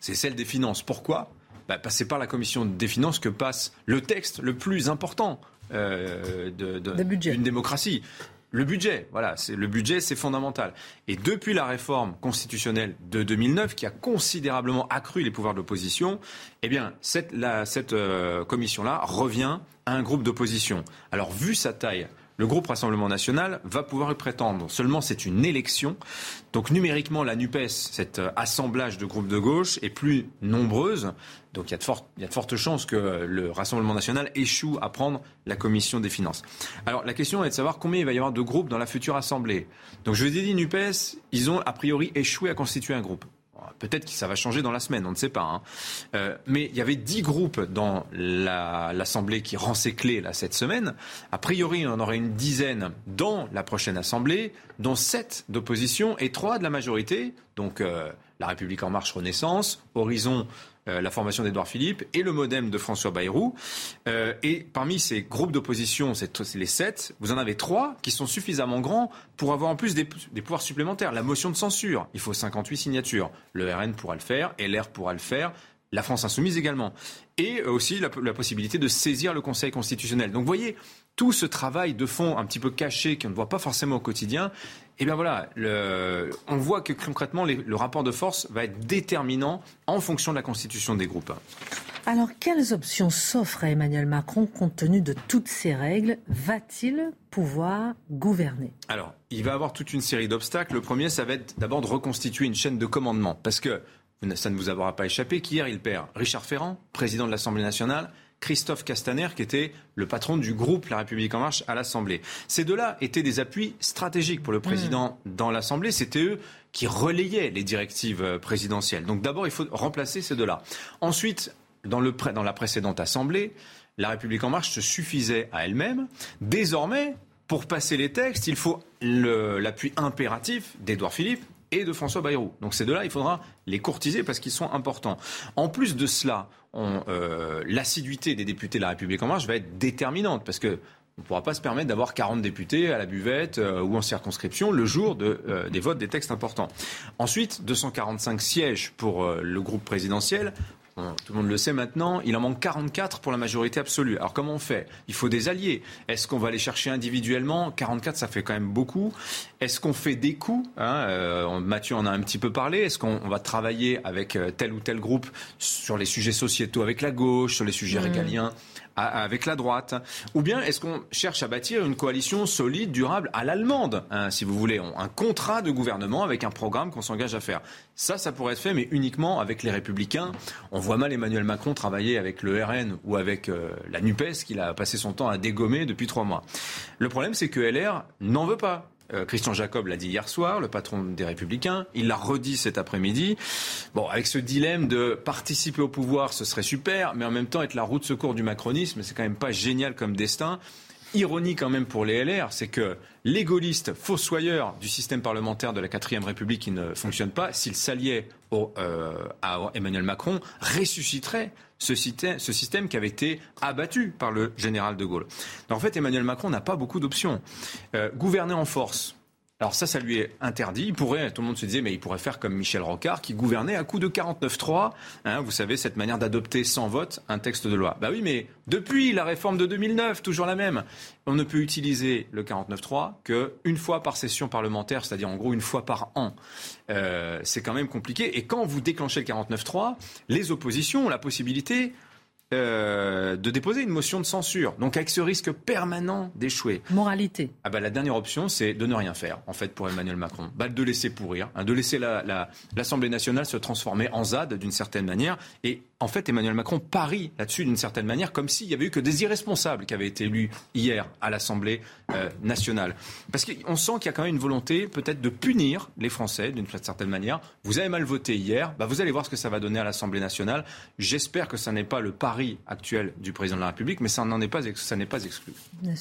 c'est celle des finances. Pourquoi bah, C'est par la commission des finances que passe le texte le plus important euh, d'une démocratie. Le budget, voilà, c'est le budget, c'est fondamental. Et depuis la réforme constitutionnelle de 2009, qui a considérablement accru les pouvoirs de l'opposition, eh bien, cette, cette euh, commission-là revient à un groupe d'opposition. Alors, vu sa taille, le groupe Rassemblement national va pouvoir y prétendre. Seulement, c'est une élection. Donc numériquement, la NUPES, cet euh, assemblage de groupes de gauche, est plus nombreuse. Donc il y, a de fortes, il y a de fortes chances que le Rassemblement national échoue à prendre la commission des finances. Alors la question est de savoir combien il va y avoir de groupes dans la future assemblée. Donc je vous ai dit, NUPES, ils ont a priori échoué à constituer un groupe. Peut-être que ça va changer dans la semaine, on ne sait pas. Hein. Euh, mais il y avait dix groupes dans l'Assemblée qui rend ses clés là, cette semaine. A priori, on en aurait une dizaine dans la prochaine Assemblée, dont sept d'opposition et trois de la majorité. Donc euh, La République en marche Renaissance, Horizon la formation d'Edouard Philippe et le modem de François Bayrou. Euh, et parmi ces groupes d'opposition, les sept, vous en avez trois qui sont suffisamment grands pour avoir en plus des, pouvoirs supplémentaires. La motion de censure, il faut 58 signatures. Le RN pourra le faire, LR pourra le faire, la France insoumise également. Et aussi la, la possibilité de saisir le Conseil constitutionnel. Donc vous voyez, tout ce travail de fond un petit peu caché qu'on ne voit pas forcément au quotidien, eh bien voilà, on voit que concrètement le rapport de force va être déterminant en fonction de la constitution des groupes. Alors, quelles options s'offrent à Emmanuel Macron compte tenu de toutes ces règles? Va-t-il pouvoir gouverner? Alors, il va avoir toute une série d'obstacles. Le premier, ça va être d'abord de reconstituer une chaîne de commandement. Parce que ça ne vous aura pas échappé qu'hier, il perd Richard Ferrand, président de l'Assemblée nationale, Christophe Castaner, qui était le patron du groupe La République En Marche à l'Assemblée. Ces deux-là étaient des appuis stratégiques pour le président mmh. dans l'Assemblée. C'était eux qui relayaient les directives euh, présidentielles. Donc d'abord, il faut remplacer ces deux-là. Ensuite, dans, le, dans la précédente Assemblée, la République en marche se suffisait à elle-même. Désormais, pour passer les textes, il faut l'appui impératif d'Édouard Philippe et de François Bayrou. Donc ces deux-là, il faudra les courtiser parce qu'ils sont importants. En plus de cela, euh, l'assiduité des députés de la République en marche va être déterminante parce que on ne pourra pas se permettre d'avoir 40 députés à la buvette euh, ou en circonscription le jour euh, des votes des textes importants. Ensuite, 245 sièges pour le groupe présidentiel tout le monde le sait maintenant, il en manque 44 pour la majorité absolue. Alors comment on fait? Il faut des alliés. Est-ce qu'on va les chercher individuellement? 44, ça fait quand même beaucoup. Est-ce qu'on fait des coups? Hein euh, Mathieu en a un petit peu parlé. Est-ce qu'on va travailler avec euh, tel ou tel groupe sur les sujets sociétaux avec la gauche, sur les sujets mmh. régaliens? Avec la droite Ou bien est-ce qu'on cherche à bâtir une coalition solide, durable à l'allemande, hein, si vous voulez, un contrat de gouvernement avec un programme qu'on s'engage à faire Ça, ça pourrait être fait, mais uniquement avec les républicains. On voit mal Emmanuel Macron travailler avec le RN ou avec euh, la NUPES qu'il a passé son temps à dégommer depuis trois mois. Le problème, c'est que LR n'en veut pas. Euh, Christian Jacob l'a dit hier soir, le patron des Républicains. Il l'a redit cet après-midi. Bon, avec ce dilemme de participer au pouvoir, ce serait super, mais en même temps être la roue de secours du macronisme, c'est quand même pas génial comme destin. Ironie quand même pour les LR, c'est que les gaullistes du système parlementaire de la 4ème République qui ne fonctionne pas, s'ils s'alliaient euh, à Emmanuel Macron, ressusciteraient ce système, qui avait été abattu par le général de Gaulle. en fait, Emmanuel Macron n'a pas beaucoup d'options. Euh, gouverner en force, alors ça, ça lui est interdit. Il pourrait, tout le monde se disait, mais il pourrait faire comme Michel Rocard, qui gouvernait à coup de 49-3. Hein, vous savez, cette manière d'adopter sans vote un texte de loi. Bah oui, mais depuis la réforme de 2009, toujours la même. On ne peut utiliser le 49-3 qu'une fois par session parlementaire, c'est-à-dire en gros une fois par an. Euh, c'est quand même compliqué. Et quand vous déclenchez le 49-3, les oppositions ont la possibilité euh, de déposer une motion de censure. Donc avec ce risque permanent d'échouer. Moralité. Ah bah, la dernière option, c'est de ne rien faire, en fait, pour Emmanuel Macron. Bah, de laisser pourrir, hein, de laisser l'Assemblée nationale se transformer en ZAD d'une certaine manière. Et en fait, Emmanuel Macron parie là-dessus d'une certaine manière, comme s'il y avait eu que des irresponsables qui avaient été élus hier à l'Assemblée euh, nationale. Parce qu'on sent qu'il y a quand même une volonté peut-être de punir les Français d'une certaine manière. Vous avez mal voté hier, bah vous allez voir ce que ça va donner à l'Assemblée nationale. J'espère que ça n'est pas le pari actuel du président de la République, mais ça n'en est pas, ça n'est pas exclu.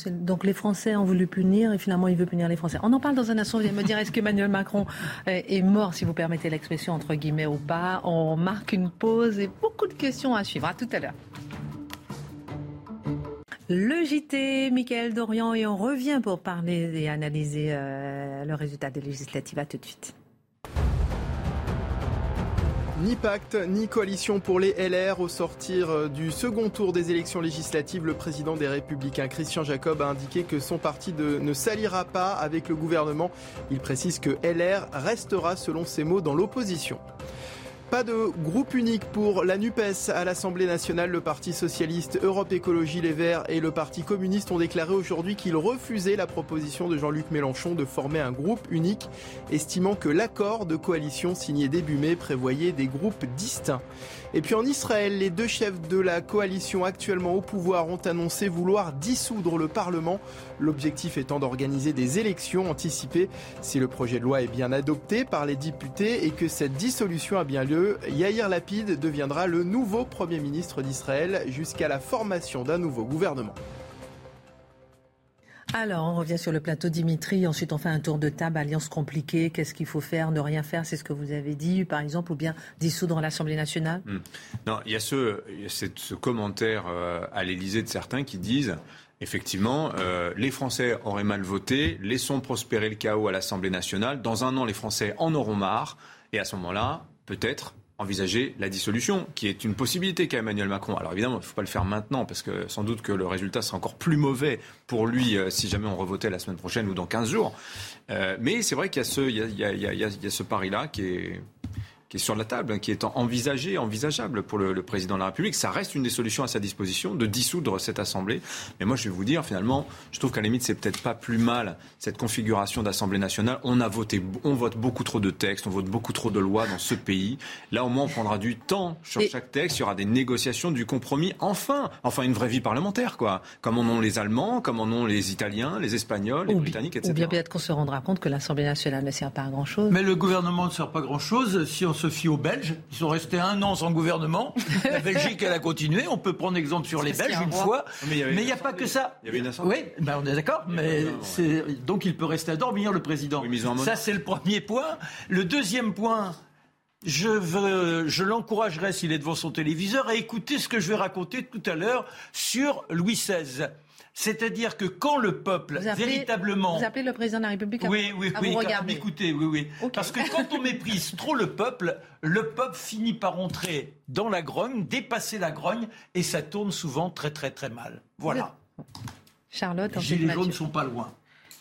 Donc les Français ont voulu punir et finalement il veut punir les Français. On en parle dans un instant. Vous allez me dire est-ce qu'Emmanuel Macron est mort, si vous permettez l'expression entre guillemets ou pas? On marque une pause et beaucoup de questions à suivre. À tout à l'heure. Le JT, Michael Dorian, et on revient pour parler et analyser euh, le résultat des législatives. À tout de suite. Ni pacte, ni coalition pour les LR. Au sortir euh, du second tour des élections législatives, le président des Républicains, Christian Jacob, a indiqué que son parti ne s'alliera pas avec le gouvernement. Il précise que LR restera, selon ses mots, dans l'opposition. Pas de groupe unique pour la NUPES à l'Assemblée nationale. Le Parti socialiste, Europe Écologie Les Verts et le Parti communiste ont déclaré aujourd'hui qu'ils refusaient la proposition de Jean-Luc Mélenchon de former un groupe unique, estimant que l'accord de coalition signé début mai prévoyait des groupes distincts. Et puis en Israël, les deux chefs de la coalition actuellement au pouvoir ont annoncé vouloir dissoudre le Parlement, l'objectif étant d'organiser des élections anticipées. Si le projet de loi est bien adopté par les députés et que cette dissolution a bien lieu, Yair Lapid deviendra le nouveau Premier ministre d'Israël jusqu'à la formation d'un nouveau gouvernement. Alors, on revient sur le plateau Dimitri. Ensuite, on fait un tour de table, alliance compliquée. Qu'est-ce qu'il faut faire, ne rien faire? C'est ce que vous avez dit, par exemple, ou bien dissoudre l'Assemblée nationale? Hmm. Non, il y a ce, commentaire euh, à l'Élysée de certains qui disent effectivement, euh, les Français auraient mal voté, laissons prospérer le chaos à l'Assemblée nationale. Dans un an, les Français en auront marre. Et à ce moment-là, peut-être envisager la dissolution, qui est une possibilité qu'a Emmanuel Macron. Alors évidemment, il ne faut pas le faire maintenant, parce que sans doute que le résultat sera encore plus mauvais pour lui euh, si jamais on revotait la semaine prochaine ou dans 15 jours. Euh, mais c'est vrai qu'il y a ce, pari-là qui est qui est sur la table, hein, qui est envisagé, envisageable pour le, président de la République. Ça reste une des solutions à sa disposition de dissoudre cette Assemblée. Mais moi, je vais vous dire, finalement, je trouve qu'à la limite, c'est peut-être pas plus mal cette configuration d'Assemblée nationale. On a voté, on vote beaucoup trop de textes, on vote beaucoup trop de lois dans ce pays. Là, au moins, on prendra du temps sur chaque texte. Il y aura des négociations, du compromis. Enfin, enfin, une vraie vie parlementaire, quoi. Comme en ont les Allemands, comme en ont les Italiens, les Espagnols, les Britanniques, etc. Ou bien peut-être qu'on se rendra compte que l'Assemblée nationale ne sert pas à grand chose. Mais le gouvernement ne sert pas à grand chose si on se fie aux Belges. Ils sont restés un an sans gouvernement. La Belgique, elle a continué. On peut prendre exemple sur les Belges une fois. Mais il n'y a, pas que ça. Il y avait une assemblée. Oui, ben on est d'accord. Mais c'est donc il peut rester à dormir, le président. ça, c'est le premier point. Le deuxième point. Je, veux, je l'encouragerais, s'il est devant son téléviseur, à écouter ce que je vais raconter tout à l'heure sur Louis XVI. C'est-à-dire que quand le peuple véritablement. Vous appelez le président de la République à Oui, oui, à oui. Vous regarder. Écoutez, oui, oui. Parce que quand on méprise trop le peuple, le peuple finit par entrer dans la grogne, dépasser la grogne, et ça tourne souvent très, très, très mal. Voilà. Charlotte, les gilets jaunes ne sont pas loin.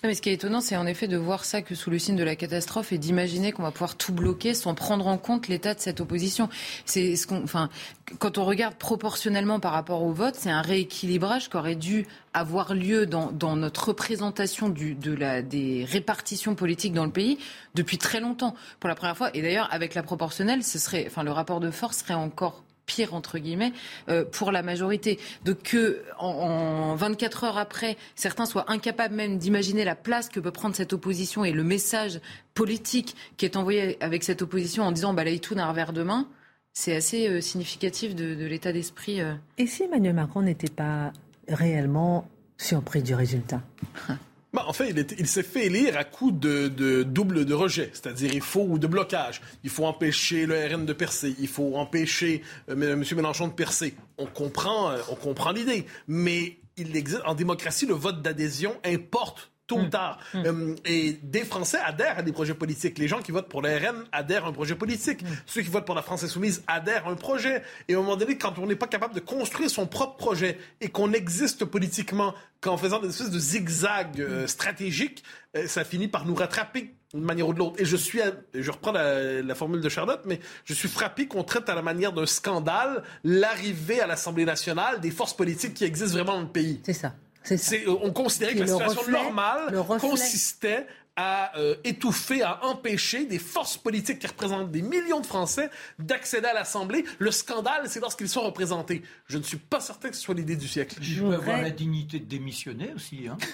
Mais ce qui est étonnant, c'est en effet de voir ça que sous le signe de la catastrophe et d'imaginer qu'on va pouvoir tout bloquer sans prendre en compte l'état de cette opposition. C'est ce qu'on, enfin, quand on regarde proportionnellement par rapport au vote, c'est un rééquilibrage qui aurait dû avoir lieu dans, dans notre représentation du, de la, des répartitions politiques dans le pays depuis très longtemps, pour la première fois. Et d'ailleurs, avec la proportionnelle, ce serait, enfin, le rapport de force serait encore pire entre guillemets euh, pour la majorité. Donc que en, 24 heures après, certains soient incapables même d'imaginer la place que peut prendre cette opposition et le message politique qui est envoyé avec cette opposition en disant balaye tout d'un revers de main, c'est assez euh, significatif de, l'état d'esprit. Euh. Et si Emmanuel Macron n'était pas réellement surpris du résultat? Bah, en fait, il, s'est fait élire à coup de, double de rejet, c'est-à-dire il faut ou de blocage. Il faut empêcher le RN de percer, il faut empêcher euh, M. Mélenchon de percer. On comprend, euh, on comprend l'idée, mais il existe en démocratie le vote d'adhésion importe tôt ou mm. tard. Mm. Euh, et des Français adhèrent à des projets politiques. Les gens qui votent pour le RN adhèrent à un projet politique. Mm. Ceux qui votent pour la France insoumise adhèrent à un projet. Et à un moment donné, quand on n'est pas capable de construire son propre projet et qu'on existe politiquement qu'en faisant des espèces de zigzags euh, stratégiques, euh, ça finit par nous rattraper d'une manière ou de l'autre. Et je suis, je reprends la, la, formule de Charlotte, mais je suis frappé qu'on traite à la manière d'un scandale l'arrivée à l'Assemblée nationale des forces politiques qui existent vraiment dans le pays. C'est ça. Euh, on considérait que la situation normale consistait à euh, étouffer, à empêcher des forces politiques qui représentent des millions de Français d'accéder à l'Assemblée. Le scandale, c'est lorsqu'ils sont représentés. Je ne suis pas certain que ce soit l'idée du siècle. Je peux avoir la dignité de démissionner aussi. Hein.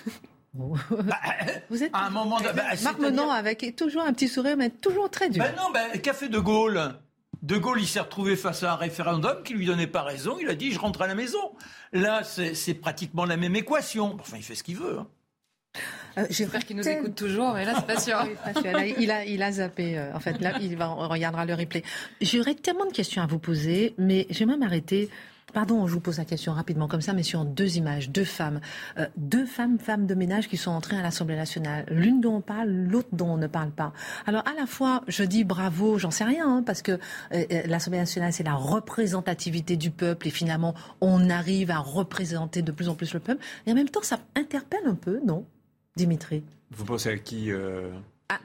Bah, vous êtes à un moment de... bah, Marc Menon avec toujours un petit sourire, mais toujours très dur. Ben non, ben, fait De Gaulle de Gaulle, il s'est retrouvé face à un référendum qui lui donnait pas raison. Il a dit je rentre à la maison. Là, c'est pratiquement la même équation. Enfin, il fait ce qu'il veut. Hein. Euh, J'espère qu'il nous écoute toujours, mais là, c'est pas sûr. il, a, il a zappé. Euh, en fait, là, il va, on regardera le replay. J'aurais tellement de questions à vous poser, mais j'aimerais m'arrêter Pardon, je vous pose la question rapidement comme ça, mais sur deux images, deux femmes, euh, deux femmes, femmes de ménage qui sont entrées à l'Assemblée nationale. L'une dont on parle, l'autre dont on ne parle pas. Alors à la fois, je dis bravo, j'en sais rien, hein, parce que euh, euh, l'Assemblée nationale c'est la représentativité du peuple et finalement on arrive à représenter de plus en plus le peuple. Et en même temps, ça interpelle un peu, non, Dimitri? Vous pensez à qui à,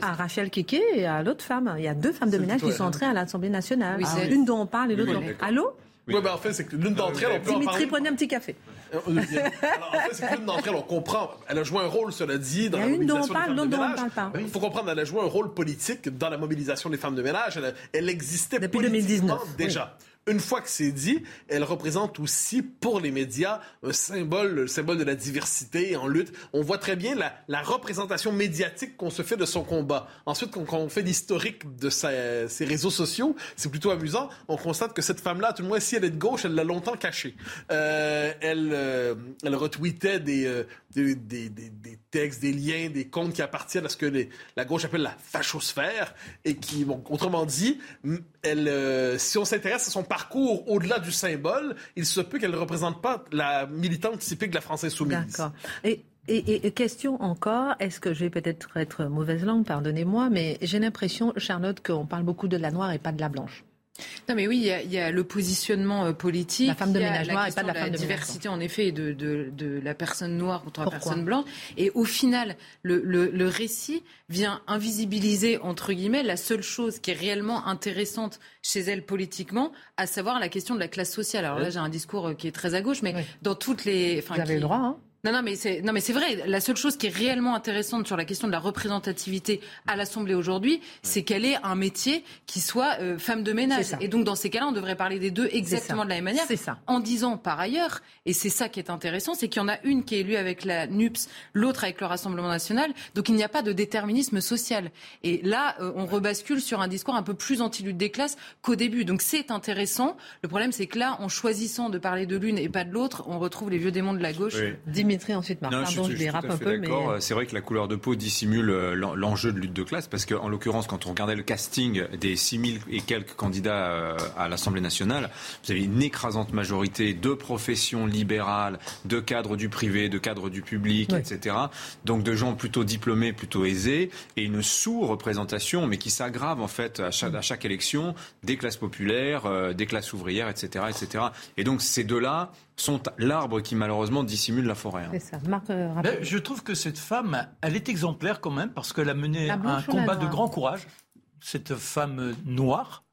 à, Rachel Keke et à l'autre femme. Il y a deux femmes de ménage qui sont entrées à l'Assemblée nationale. Oui, L'une dont on parle et l'autre. dont... Allô? Oui, mais ben, en fait, c'est que l'une d'entre elles, on peut Dimitri, en prenez un petit café. Euh, Alors, en fait, c'est que l'une d'entre elles, on comprend. Elle a joué un rôle, cela dit, dans la mobilisation des femmes de ménage. Il faut comprendre, elle a joué un rôle politique dans la mobilisation des femmes de ménage. Elle, elle existait depuis 2019 déjà une fois que c'est dit, elle représente aussi pour les médias un symbole, le symbole de la diversité en lutte. On voit très bien la, représentation médiatique qu'on se fait de son combat. Ensuite, quand, on fait l'historique de ses réseaux sociaux, c'est plutôt amusant. On constate que cette femme-là, tout le moins, si elle est de gauche, elle l'a longtemps cachée. Euh, elle, euh, retweetait des, euh, des, textes, des liens, des comptes qui appartiennent à ce que les, la gauche appelle la fachosphère et qui, bon, autrement dit, euh, si on s'intéresse à son parcours au-delà du symbole, il se peut qu'elle ne représente pas la militante typique de la France insoumise. D'accord. Et... Et, question encore, est-ce que je vais peut-être être mauvaise langue, pardonnez-moi, mais j'ai l'impression, Charlotte, qu'on parle beaucoup de la noire et pas de la blanche. Non, mais oui, il y a, le positionnement euh, politique. La femme de ménage noire et pas de la, femme de diversité, en effet, de, de, de, la personne noire contre la personne blanche. Et au final, le, le, le, récit vient invisibiliser, entre guillemets, la seule chose qui est réellement intéressante chez elle politiquement, à savoir la question de la classe sociale. Alors là, j'ai un discours euh, qui est très à gauche, mais dans toutes les. Vous avez le droit, hein Non, non, mais c'est, non, mais c'est vrai. La seule chose qui est réellement intéressante sur la question de la représentativité à l'Assemblée aujourd'hui, c'est qu'elle ait un métier qui soit euh, femme de ménage. Et donc, dans ces cas-là, on devrait parler des deux exactement de la même manière. C'est ça. En disant par ailleurs, et c'est ça qui est intéressant, c'est qu'il y en a une qui est élue avec la NUPS, l'autre avec le Rassemblement national. Donc, il n'y a pas de déterminisme social. Et là, euh, on rebascule sur un discours un peu plus anti-lutte des classes qu'au début. Donc, c'est intéressant. Le problème, c'est que là, en choisissant de parler de l'une et pas de l'autre, on retrouve les vieux démons de la gauche. Dimitri, ensuite, Marc. Pardon, je, dérape un peu. Mais... Euh, c'est vrai que la couleur de peau dissimule euh, l'enjeu de lutte de classe, parce qu'en l'occurrence, quand on regardait le casting des 6000 et quelques candidats euh, à l'Assemblée nationale, vous avez une écrasante majorité de professions libérales, de cadres du privé, de cadres du public, etc. Donc de gens plutôt diplômés, plutôt aisés, et une sous-représentation, mais qui s'aggrave en fait à chaque, à chaque élection, des classes populaires, des classes ouvrières, etc., etc. Et donc ces deux-là sont l'arbre qui malheureusement dissimule la forêt. Hein. C'est ça. Marc, euh, ben, je trouve que cette femme, elle est exemplaire quand même parce qu'elle a mené un combat de grand courage. Cette femme noire.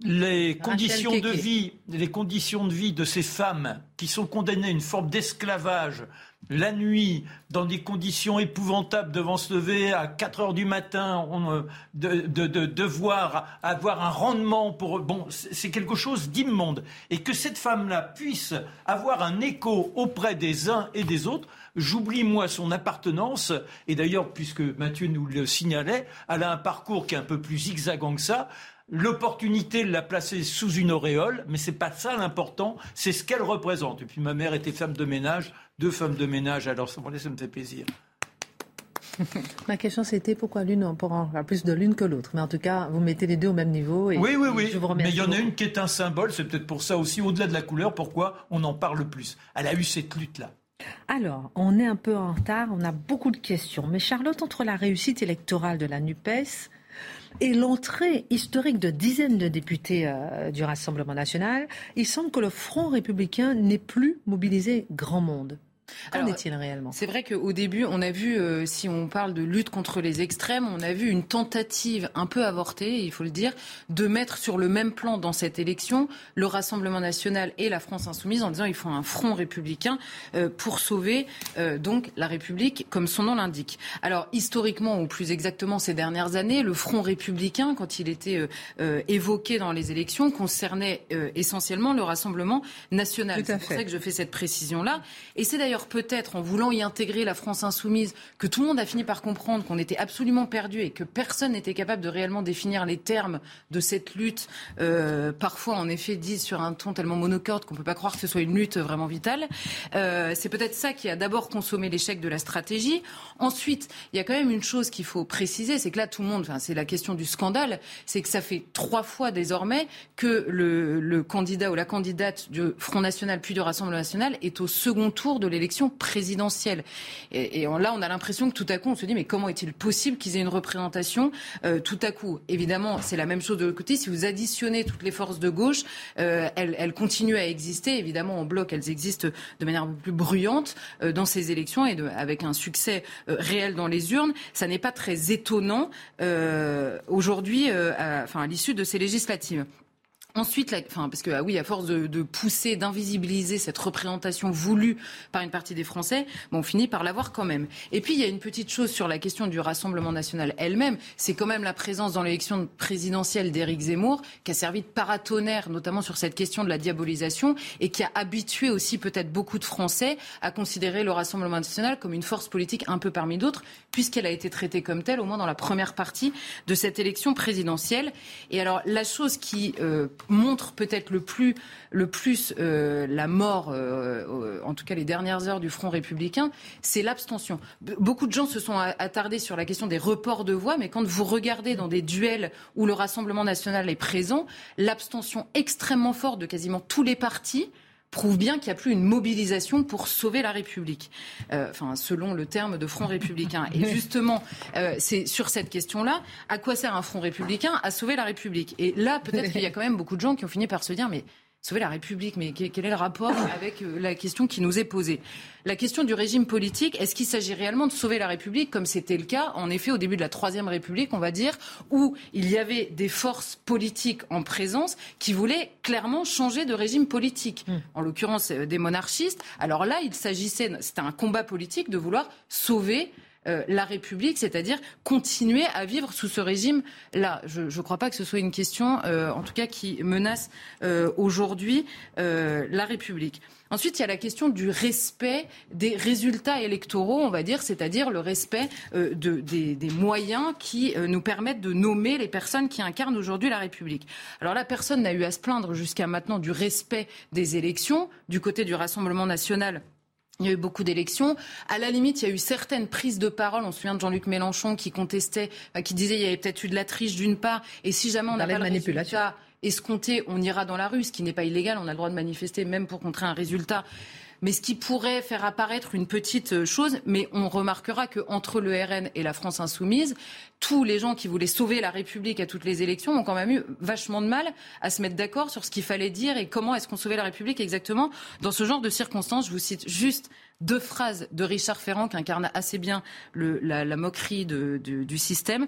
Les conditions de vie, les conditions de vie de ces femmes qui sont condamnées à une forme d'esclavage la nuit, dans des conditions épouvantables, devant se lever à 4 heures du matin, euh, de, devoir avoir un rendement pour... Bon, c'est quelque chose d'immonde. Et que cette femme-là puisse avoir un écho auprès des uns et des autres, j'oublie moi son appartenance. Et d'ailleurs, puisque Mathieu nous le signalait, elle a un parcours qui est un peu plus zigzagant que ça l'opportunité de la placer sous une auréole, mais c'est pas ça l'important, c'est ce qu'elle représente. Et puis ma mère était femme de ménage, deux femmes de ménage, alors ça me fait plaisir. Ma question c'était pourquoi l'une en parle plus de l'une que l'autre? Mais en tout cas, vous mettez les deux au même niveau. oui, oui, oui. Mais il y en a une qui est un symbole. C'est peut-être pour ça aussi, au-delà de la couleur, pourquoi on en parle plus. Elle a eu cette lutte-là. Alors, on est un peu en retard. On a beaucoup de questions. Mais Charlotte, entre la réussite électorale de la NUPES et l'entrée historique de dizaines de députés euh, du Rassemblement national, il semble que le Front républicain n'ait plus mobilisé grand monde. Qu'en est-il réellement? C'est vrai qu'au début, on a vu, euh, si on parle de lutte contre les extrêmes, on a vu une tentative un peu avortée, il faut le dire, de mettre sur le même plan dans cette élection le Rassemblement national et la France insoumise en disant il faut un front républicain euh, pour sauver euh, donc la République, comme son nom l'indique. Alors historiquement, ou plus exactement ces dernières années, le front républicain, quand il était évoqué dans les élections, concernait essentiellement le Rassemblement national. C'est pour ça que je fais cette précision-là. Et c'est d'ailleurs peut-être en voulant y intégrer la France insoumise que tout le monde a fini par comprendre qu'on était absolument perdu et que personne n'était capable de réellement définir les termes de cette lutte, euh, parfois en effet dit sur un ton tellement monocorde qu'on ne peut pas croire que ce soit une lutte vraiment vitale. Euh, c'est peut-être ça qui a d'abord consommé l'échec de la stratégie. Ensuite, il y a quand même une chose qu'il faut préciser, c'est que là tout le monde, enfin, c'est la question du scandale, c'est que ça fait trois fois désormais que le candidat ou la candidate du Front National puis du Rassemblement National est au second tour de l'élection présidentielle. Et, là, on a l'impression que tout à coup, on se dit, mais comment est-il possible qu'ils aient une représentation euh, tout à coup? Évidemment, c'est la même chose de l'autre côté. Si vous additionnez toutes les forces de gauche, euh, elles, continuent à exister. Évidemment, en bloc, elles existent de manière plus bruyante euh, dans ces élections et avec un succès réel dans les urnes. Ça n'est pas très étonnant aujourd'hui, à l'issue de ces législatives. Ensuite, enfin, parce que ah oui, à force de, pousser, d'invisibiliser cette représentation voulue par une partie des Français, on finit par l'avoir quand même. Et puis il y a une petite chose sur la question du Rassemblement national elle-même, c'est quand même la présence dans l'élection présidentielle d'Éric Zemmour, qui a servi de paratonnerre, notamment sur cette question de la diabolisation, et qui a habitué aussi peut-être beaucoup de Français à considérer le Rassemblement national comme une force politique un peu parmi d'autres, puisqu'elle a été traitée comme telle, au moins dans la première partie de cette élection présidentielle. Et alors la chose qui euh, montre peut-être le plus, le plus euh, la mort, euh, en tout cas les dernières heures du Front républicain, c'est l'abstention. Beaucoup de gens se sont attardés sur la question des reports de voix, mais quand vous regardez dans des duels où le Rassemblement national est présent, l'abstention extrêmement forte de quasiment tous les partis prouve bien qu'il n'y a plus une mobilisation pour sauver la République, euh, enfin selon le terme de Front républicain. Et justement, euh, c'est sur cette question-là, à quoi sert un Front républicain À sauver la République? Et là, peut-être qu'il y a quand même beaucoup de gens qui ont fini par se dire, mais sauver la République. Mais quel est le rapport avec euh, la question qui nous est posée? La question du régime politique, est-ce qu'il s'agit réellement de sauver la République, comme c'était le cas, en effet, au début de la Troisième République, on va dire, où il y avait des forces politiques en présence qui voulaient clairement changer de régime politique, hmm. en l'occurrence euh, des monarchistes. Alors là, il s'agissait, c'était un combat politique de vouloir sauver euh, la République, c'est-à-dire continuer à vivre sous ce régime-là. Je ne crois pas que ce soit une question, euh, en tout cas, qui menace euh, aujourd'hui la République. Ensuite, il y a la question du respect des résultats électoraux, on va dire, c'est-à-dire le respect des, des, moyens qui nous permettent de nommer les personnes qui incarnent aujourd'hui la République. Alors là, personne n'a eu à se plaindre jusqu'à maintenant du respect des élections. Du côté du Rassemblement national, il y a eu beaucoup d'élections. À la limite, il y a eu certaines prises de parole. On se souvient de Jean-Luc Mélenchon qui contestait, qui disait qu'il y avait peut-être eu de la triche d'une part. Et si jamais on n'a pas le résultat escompté, on ira dans la rue, ce qui n'est pas illégal. On a le droit de manifester même pour contrer un résultat mais ce qui pourrait faire apparaître une petite euh, chose, mais on remarquera qu'entre le RN et la France insoumise, tous les gens qui voulaient sauver la République à toutes les élections ont quand même eu vachement de mal à se mettre d'accord sur ce qu'il fallait dire et comment est-ce qu'on sauvait la République exactement dans ce genre de circonstances. Je vous cite juste deux phrases de Richard Ferrand qui incarnent assez bien la, moquerie du système.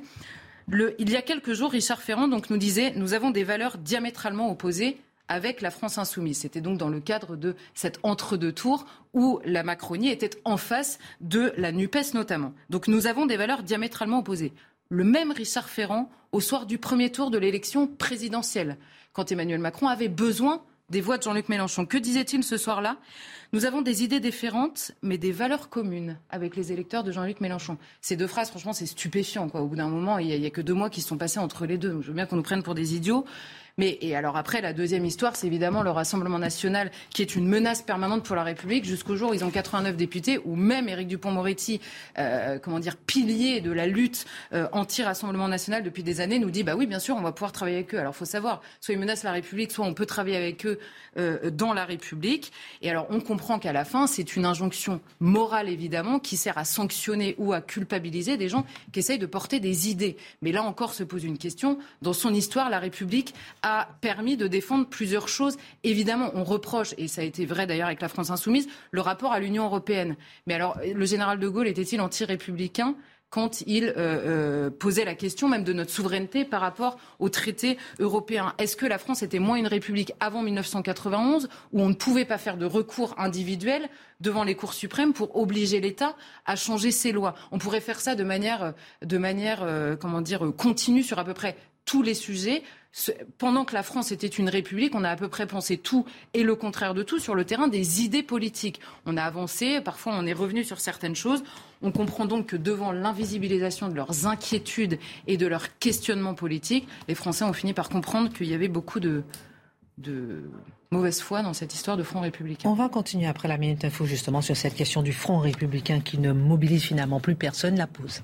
Il y a quelques jours, Richard Ferrand nous disait Nous avons des valeurs diamétralement opposées avec la France insoumise. C'était donc dans le cadre de cet entre-deux tours où la Macronie était en face de la NUPES notamment. Donc nous avons des valeurs diamétralement opposées. Le même Richard Ferrand, au soir du premier tour de l'élection présidentielle, quand Emmanuel Macron avait besoin des voix de Jean-Luc Mélenchon. Que disait-il ce soir-là? Nous avons des idées différentes, mais des valeurs communes avec les électeurs de Jean-Luc Mélenchon. Ces deux phrases, franchement, c'est stupéfiant. Au bout d'un moment, il n'y a, a, que deux mois qui se sont passés entre les deux. je veux bien qu'on nous prenne pour des idiots. Mais et alors après, la deuxième histoire, c'est évidemment le Rassemblement national qui est une menace permanente pour la République jusqu'au jour ils ont 89 députés, ou même Éric Dupont-Moretti, euh, comment dire, pilier de la lutte euh, anti-Rassemblement national depuis des années, nous dit bah oui, bien sûr, on va pouvoir travailler avec eux. Alors faut savoir, soit ils menacent la République, soit on peut travailler avec eux euh, dans la République. Et alors on comprend qu'à la fin, c'est une injonction morale évidemment qui sert à sanctionner ou à culpabiliser des gens qui essayent de porter des idées. Mais là encore se pose une question. Dans son histoire, la République a permis de défendre plusieurs choses. Évidemment, on reproche, et ça a été vrai d'ailleurs avec la France insoumise, le rapport à l'Union européenne. Mais alors, le général de Gaulle était-il anti-républicain quand il euh, euh, posait la question même de notre souveraineté par rapport aux traités européens. Est-ce que la France était moins une république avant 1991 où on ne pouvait pas faire de recours individuel devant les cours suprêmes pour obliger l'État à changer ses lois? On pourrait faire ça de manière, de manière euh, comment dire, continue sur à peu près tous les sujets pendant que la France était une république, on a à peu près pensé tout et le contraire de tout sur le terrain des idées politiques. On a avancé, parfois on est revenu sur certaines choses. On comprend donc que devant l'invisibilisation de leurs inquiétudes et de leurs questionnements politiques, les Français ont fini par comprendre qu'il y avait beaucoup de, mauvaise foi dans cette histoire de Front républicain. On va continuer après la Minute Info justement sur cette question du Front républicain qui ne mobilise finalement plus personne. La pose.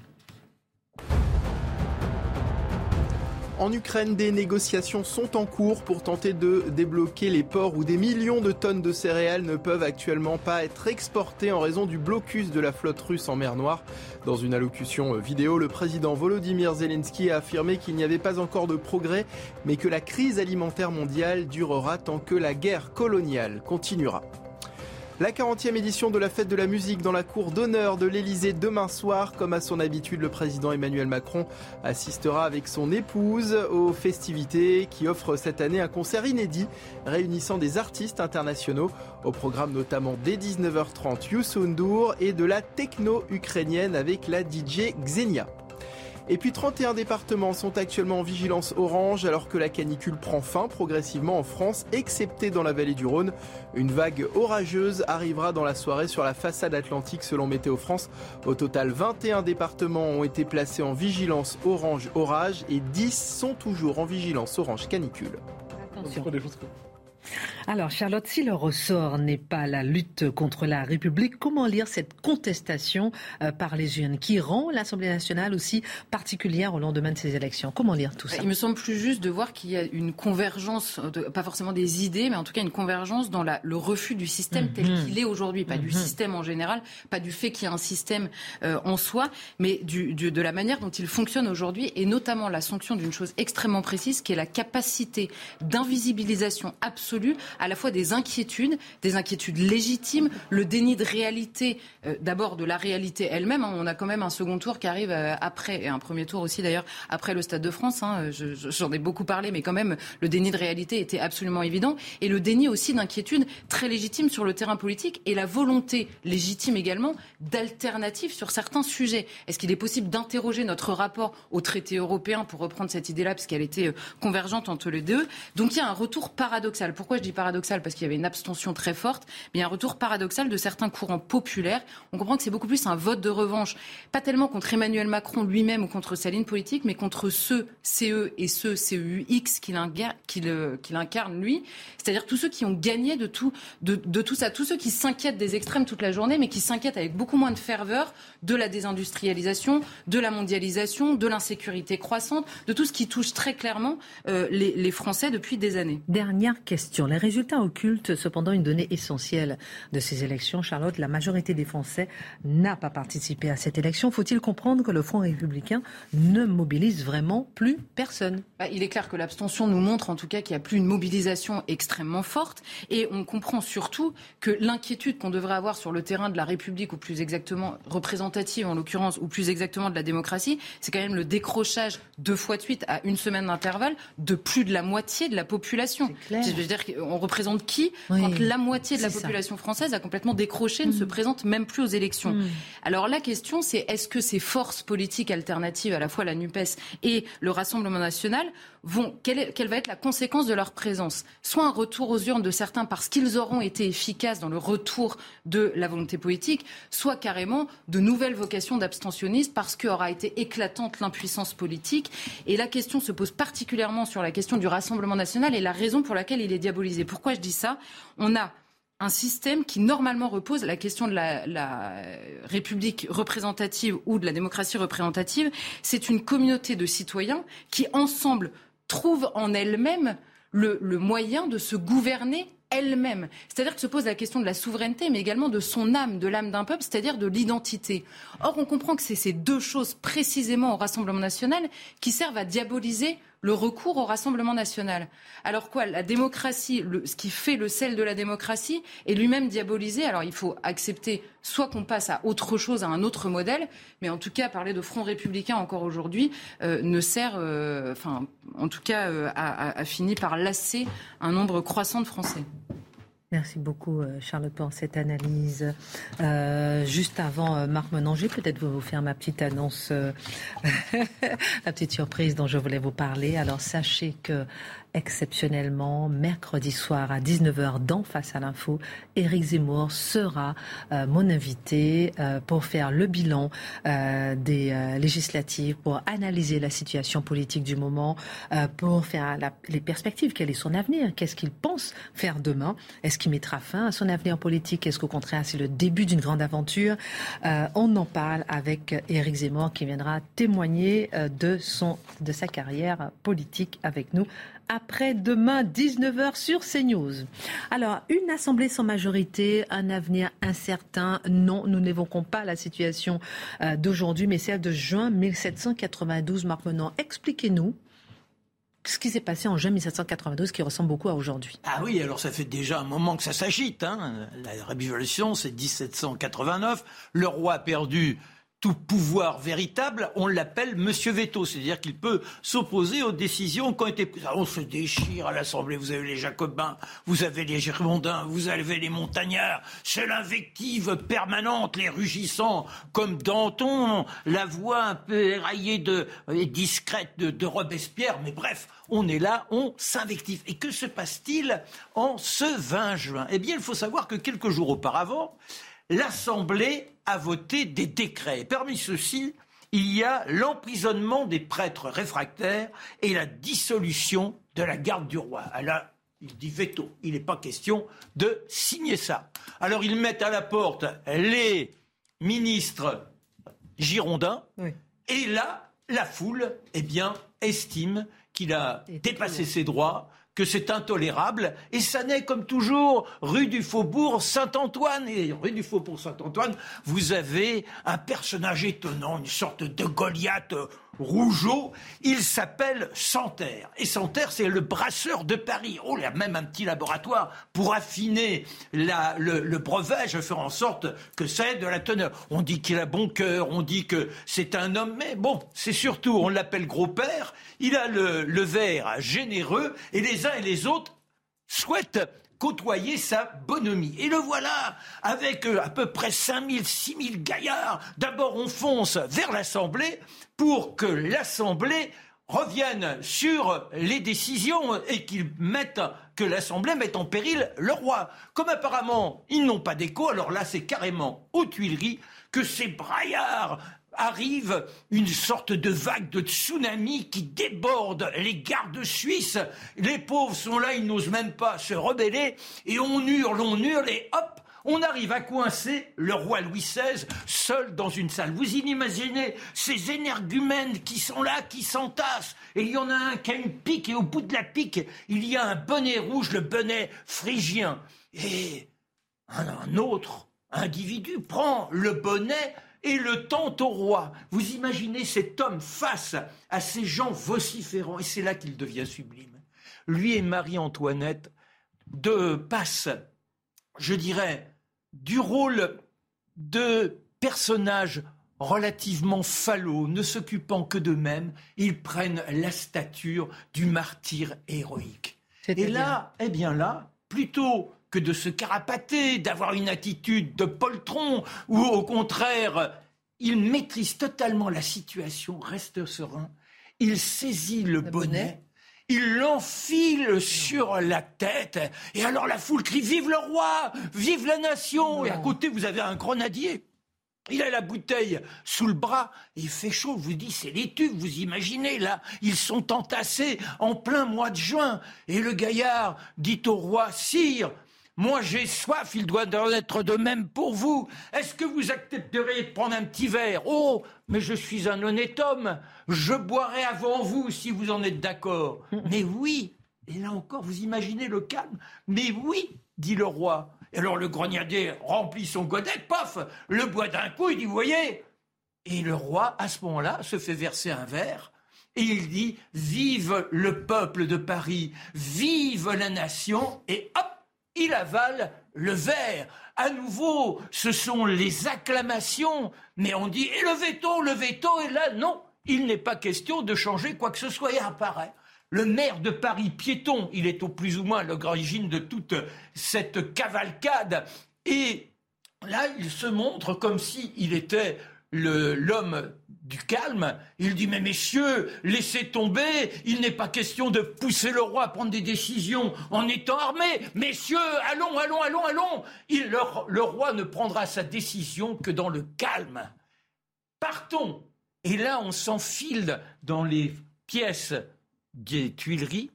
En Ukraine, des négociations sont en cours pour tenter de débloquer les ports où des millions de tonnes de céréales ne peuvent actuellement pas être exportées en raison du blocus de la flotte russe en mer Noire. Dans une allocution vidéo, le président Volodymyr Zelensky a affirmé qu'il n'y avait pas encore de progrès, mais que la crise alimentaire mondiale durera tant que la guerre coloniale continuera. La 40e édition de la fête de la musique dans la cour d'honneur de l'Elysée demain soir. Comme à son habitude, le président Emmanuel Macron assistera avec son épouse aux festivités qui offrent cette année un concert inédit réunissant des artistes internationaux. Au programme notamment dès 19h30 Youssou et de la techno ukrainienne avec la DJ Xenia. Et puis 31 départements sont actuellement en vigilance orange alors que la canicule prend fin progressivement en France, excepté dans la vallée du Rhône. Une vague orageuse arrivera dans la soirée sur la façade atlantique selon Météo France. Au total, 21 départements ont été placés en vigilance orange orage et 10 sont toujours en vigilance orange canicule. Attention. Alors Charlotte, si le ressort n'est pas la lutte contre la République, comment lire cette contestation euh, par les jeunes qui rend l'Assemblée nationale aussi particulière au lendemain de ces élections? Comment lire tout ça? Il me semble plus juste de voir qu'il y a une convergence, pas forcément des idées, mais en tout cas une convergence dans le refus du système tel mhm. qu'il est aujourd'hui, pas du mhm. système en général, pas du fait qu'il y a un système euh, en soi, mais de la manière dont il fonctionne aujourd'hui et notamment la sanction d'une chose extrêmement précise qui est la capacité d'invisibilisation absolue à la fois des inquiétudes, des inquiétudes légitimes, le déni de réalité, euh, d'abord de la réalité elle-même. Hein. on a quand même un second tour qui arrive euh, après, et un premier tour aussi d'ailleurs après le Stade de France. Hein. J'en ai beaucoup parlé, mais quand même le déni de réalité était absolument évident. Et le déni aussi d'inquiétude très légitime sur le terrain politique et la volonté légitime également d'alternatives sur certains sujets. Est-ce qu'il est possible d'interroger notre rapport au traité européen pour reprendre cette idée-là, parce qu'elle était euh, convergente entre les deux? Donc il y a un retour paradoxal. Pourquoi je dis paradoxal? Parce qu'il y avait une abstention très forte, mais un retour paradoxal de certains courants populaires. On comprend que c'est beaucoup plus un vote de revanche, pas tellement contre Emmanuel Macron lui-même ou contre sa ligne politique, mais contre ceux CE et ceux CEUX qu'il incarne lui, c'est-à-dire tous ceux qui ont gagné de tout, ça, tous ceux qui s'inquiètent des extrêmes toute la journée, mais qui s'inquiètent avec beaucoup moins de ferveur de la désindustrialisation, de la mondialisation, de l'insécurité croissante, de tout ce qui touche très clairement euh, les, Français depuis des années. Dernière question. Les résultats occultent cependant une donnée essentielle de ces élections. Charlotte, la majorité des Français n'a pas participé à cette élection. Faut-il comprendre que le Front républicain ne mobilise vraiment plus personne? Bah, Il est clair que l'abstention nous montre en tout cas qu'il n'y a plus une mobilisation extrêmement forte et on comprend surtout que l'inquiétude qu'on devrait avoir sur le terrain de la République, ou plus exactement représentative en l'occurrence, ou plus exactement de la démocratie, c'est quand même le décrochage deux fois de suite à une semaine d'intervalle de plus de la moitié de la population. Je veux dire, on représente qui quand la moitié de la population française a complètement décroché, ne se mm. présente même plus aux élections. Mm. Alors la question, c'est est-ce que ces forces politiques alternatives, à la fois la NUPES et le Rassemblement national, quelle, va être la conséquence de leur présence? Soit un retour aux urnes de certains parce qu'ils auront été efficaces dans le retour de la volonté politique, soit carrément de nouvelles vocations d'abstentionnistes parce qu'aura été éclatante l'impuissance politique. Et la question se pose particulièrement sur la question du Rassemblement national et la raison pour laquelle il est diabolisé. Pourquoi je dis ça? On a un système qui normalement repose la question de la, République représentative ou de la démocratie représentative. C'est une communauté de citoyens qui ensemble trouvent en elles-mêmes le, le moyen de se gouverner elle-même. C'est-à-dire que se pose la question de la souveraineté, mais également de son âme, de l'âme d'un peuple, c'est-à-dire de l'identité. Or, on comprend que c'est ces deux choses précisément au Rassemblement national qui servent à diaboliser le recours au Rassemblement national. Alors quoi La démocratie, ce qui fait le sel de la démocratie, est lui-même diabolisé. Alors il faut accepter soit qu'on passe à autre chose, à un autre modèle, mais en tout cas parler de front républicain encore aujourd'hui euh, ne sert, euh, enfin en tout cas euh, a, fini par lasser un nombre croissant de Français. Merci beaucoup, euh, Charlotte, pour cette analyse. Euh, juste avant euh, Marc Menanger, peut-être vous faire ma petite annonce, la petite surprise dont je voulais vous parler. Alors, sachez que exceptionnellement, mercredi soir à 19h dans Face à l'info, Éric Zemmour sera euh, mon invité euh, pour faire le bilan euh, des législatives, pour analyser la situation politique du moment, pour faire les perspectives, quel est son avenir, qu'est-ce qu'il pense faire demain, est-ce qu'il mettra fin à son avenir politique, est-ce qu'au contraire c'est le début d'une grande aventure. on en parle avec Éric Zemmour qui viendra témoigner de, son, de sa carrière politique avec nous après-demain, 19h sur CNews. Alors, une assemblée sans majorité, un avenir incertain. Non, nous n'évoquons pas la situation euh, d'aujourd'hui, mais celle de juin 1792. Marc Menon, expliquez-nous ce qui s'est passé en juin 1792 qui ressemble beaucoup à aujourd'hui. Ah oui, alors ça fait déjà un moment que ça s'agite. Hein. La révolution, c'est 1789. Le roi a perdu tout pouvoir véritable, on l'appelle Monsieur Veto, c'est-à-dire qu'il peut s'opposer aux décisions qui ont été prises. on se déchire à l'Assemblée, vous avez les Jacobins, vous avez les Girondins, vous avez les Montagnards, c'est l'invective permanente, les rugissants, comme Danton, la voix un peu éraillée de, et discrète de, de Robespierre, mais bref, on est là, on s'invective. Et que se passe-t-il en ce 20 juin? Eh bien, il faut savoir que quelques jours auparavant, l'Assemblée a voté des décrets. Parmi ceux-ci, il y a l'emprisonnement des prêtres réfractaires et la dissolution de la garde du roi. Là, il dit veto. Il n'est pas question de signer ça. Alors ils mettent à la porte les ministres girondins. Et là, la foule, eh bien, estime qu'il a dépassé ses droits, que c'est intolérable. Et ça naît comme toujours rue du Faubourg Saint-Antoine. Et rue du Faubourg Saint-Antoine, vous avez un personnage étonnant, une sorte de Goliath Rougeau, il s'appelle Santerre. Et Santerre, c'est le brasseur de Paris. Oh, il y a même un petit laboratoire pour affiner le, le, brevet, faire en sorte que c'est de la teneur. On dit qu'il a bon cœur, on dit que c'est un homme, mais bon, c'est surtout, on l'appelle gros-père, il a le, verre généreux, et les uns et les autres souhaitent côtoyer sa bonhomie. Et le voilà, avec euh, à peu près 5000, 6000 gaillards. D'abord, on fonce vers l'Assemblée pour que l'Assemblée revienne sur les décisions et qu'ils mettent que l'Assemblée mette en péril le roi. Comme apparemment ils n'ont pas d'écho, alors là c'est carrément aux Tuileries que ces braillards arrive une sorte de vague de tsunami qui déborde les gardes suisses. Les pauvres sont là, ils n'osent même pas se rebeller et on hurle, on hurle et hop, on arrive à coincer le roi Louis XVI seul dans une salle. Vous imaginez ces énergumènes qui sont là, qui s'entassent. Et il y en a un qui a une pique et au bout de la pique, il y a un bonnet rouge, le bonnet phrygien. Et un autre individu prend le bonnet et le tente au roi. Vous imaginez cet homme face à ces gens vociférants, et c'est là qu'il devient sublime. Lui et Marie-Antoinette de passent, je dirais, du rôle de personnages relativement falots, ne s'occupant que d'eux-mêmes, ils prennent la stature du martyr héroïque. Et là, eh bien là, plutôt que de se carapater, d'avoir une attitude de poltron, ou au contraire, il maîtrise totalement la situation, reste serein, il saisit le, bonnet, il l'enfile sur la tête, et alors la foule crie Vive le roi Vive la nation! Et à côté, vous avez un grenadier. Il a la bouteille sous le bras, et il fait chaud, vous dites, c'est les tubes, vous imaginez, là, ils sont entassés en plein mois de juin, et le gaillard dit au roi, Sire, moi, j'ai soif, il doit en être de même pour vous. Est-ce que vous accepteriez de prendre un petit verre? Oh, mais je suis un honnête homme. Je boirai avant vous si vous en êtes d'accord. mais oui. Et là encore, vous imaginez le calme. Mais oui, dit le roi. Et alors le grenadier remplit son godet, paf, le boit d'un coup, il dit, vous voyez? Et le roi, à ce moment-là, se fait verser un verre. Et il dit, vive le peuple de Paris, vive la nation, et hop, il avale le verre. À nouveau, ce sont les acclamations, mais on dit et le veto, le veto, et là, non, il n'est pas question de changer quoi que ce soit. Et apparaît le maire de Paris, piéton, il est au plus ou moins l'origine de toute cette cavalcade. Et là, il se montre comme s'il était l'homme du calme. Il dit, mais messieurs, laissez tomber, il n'est pas question de pousser le roi à prendre des décisions en étant armé. Messieurs, allons, allons, allons, allons. Le roi ne prendra sa décision que dans le calme. Partons. Et là, on s'enfile dans les pièces des Tuileries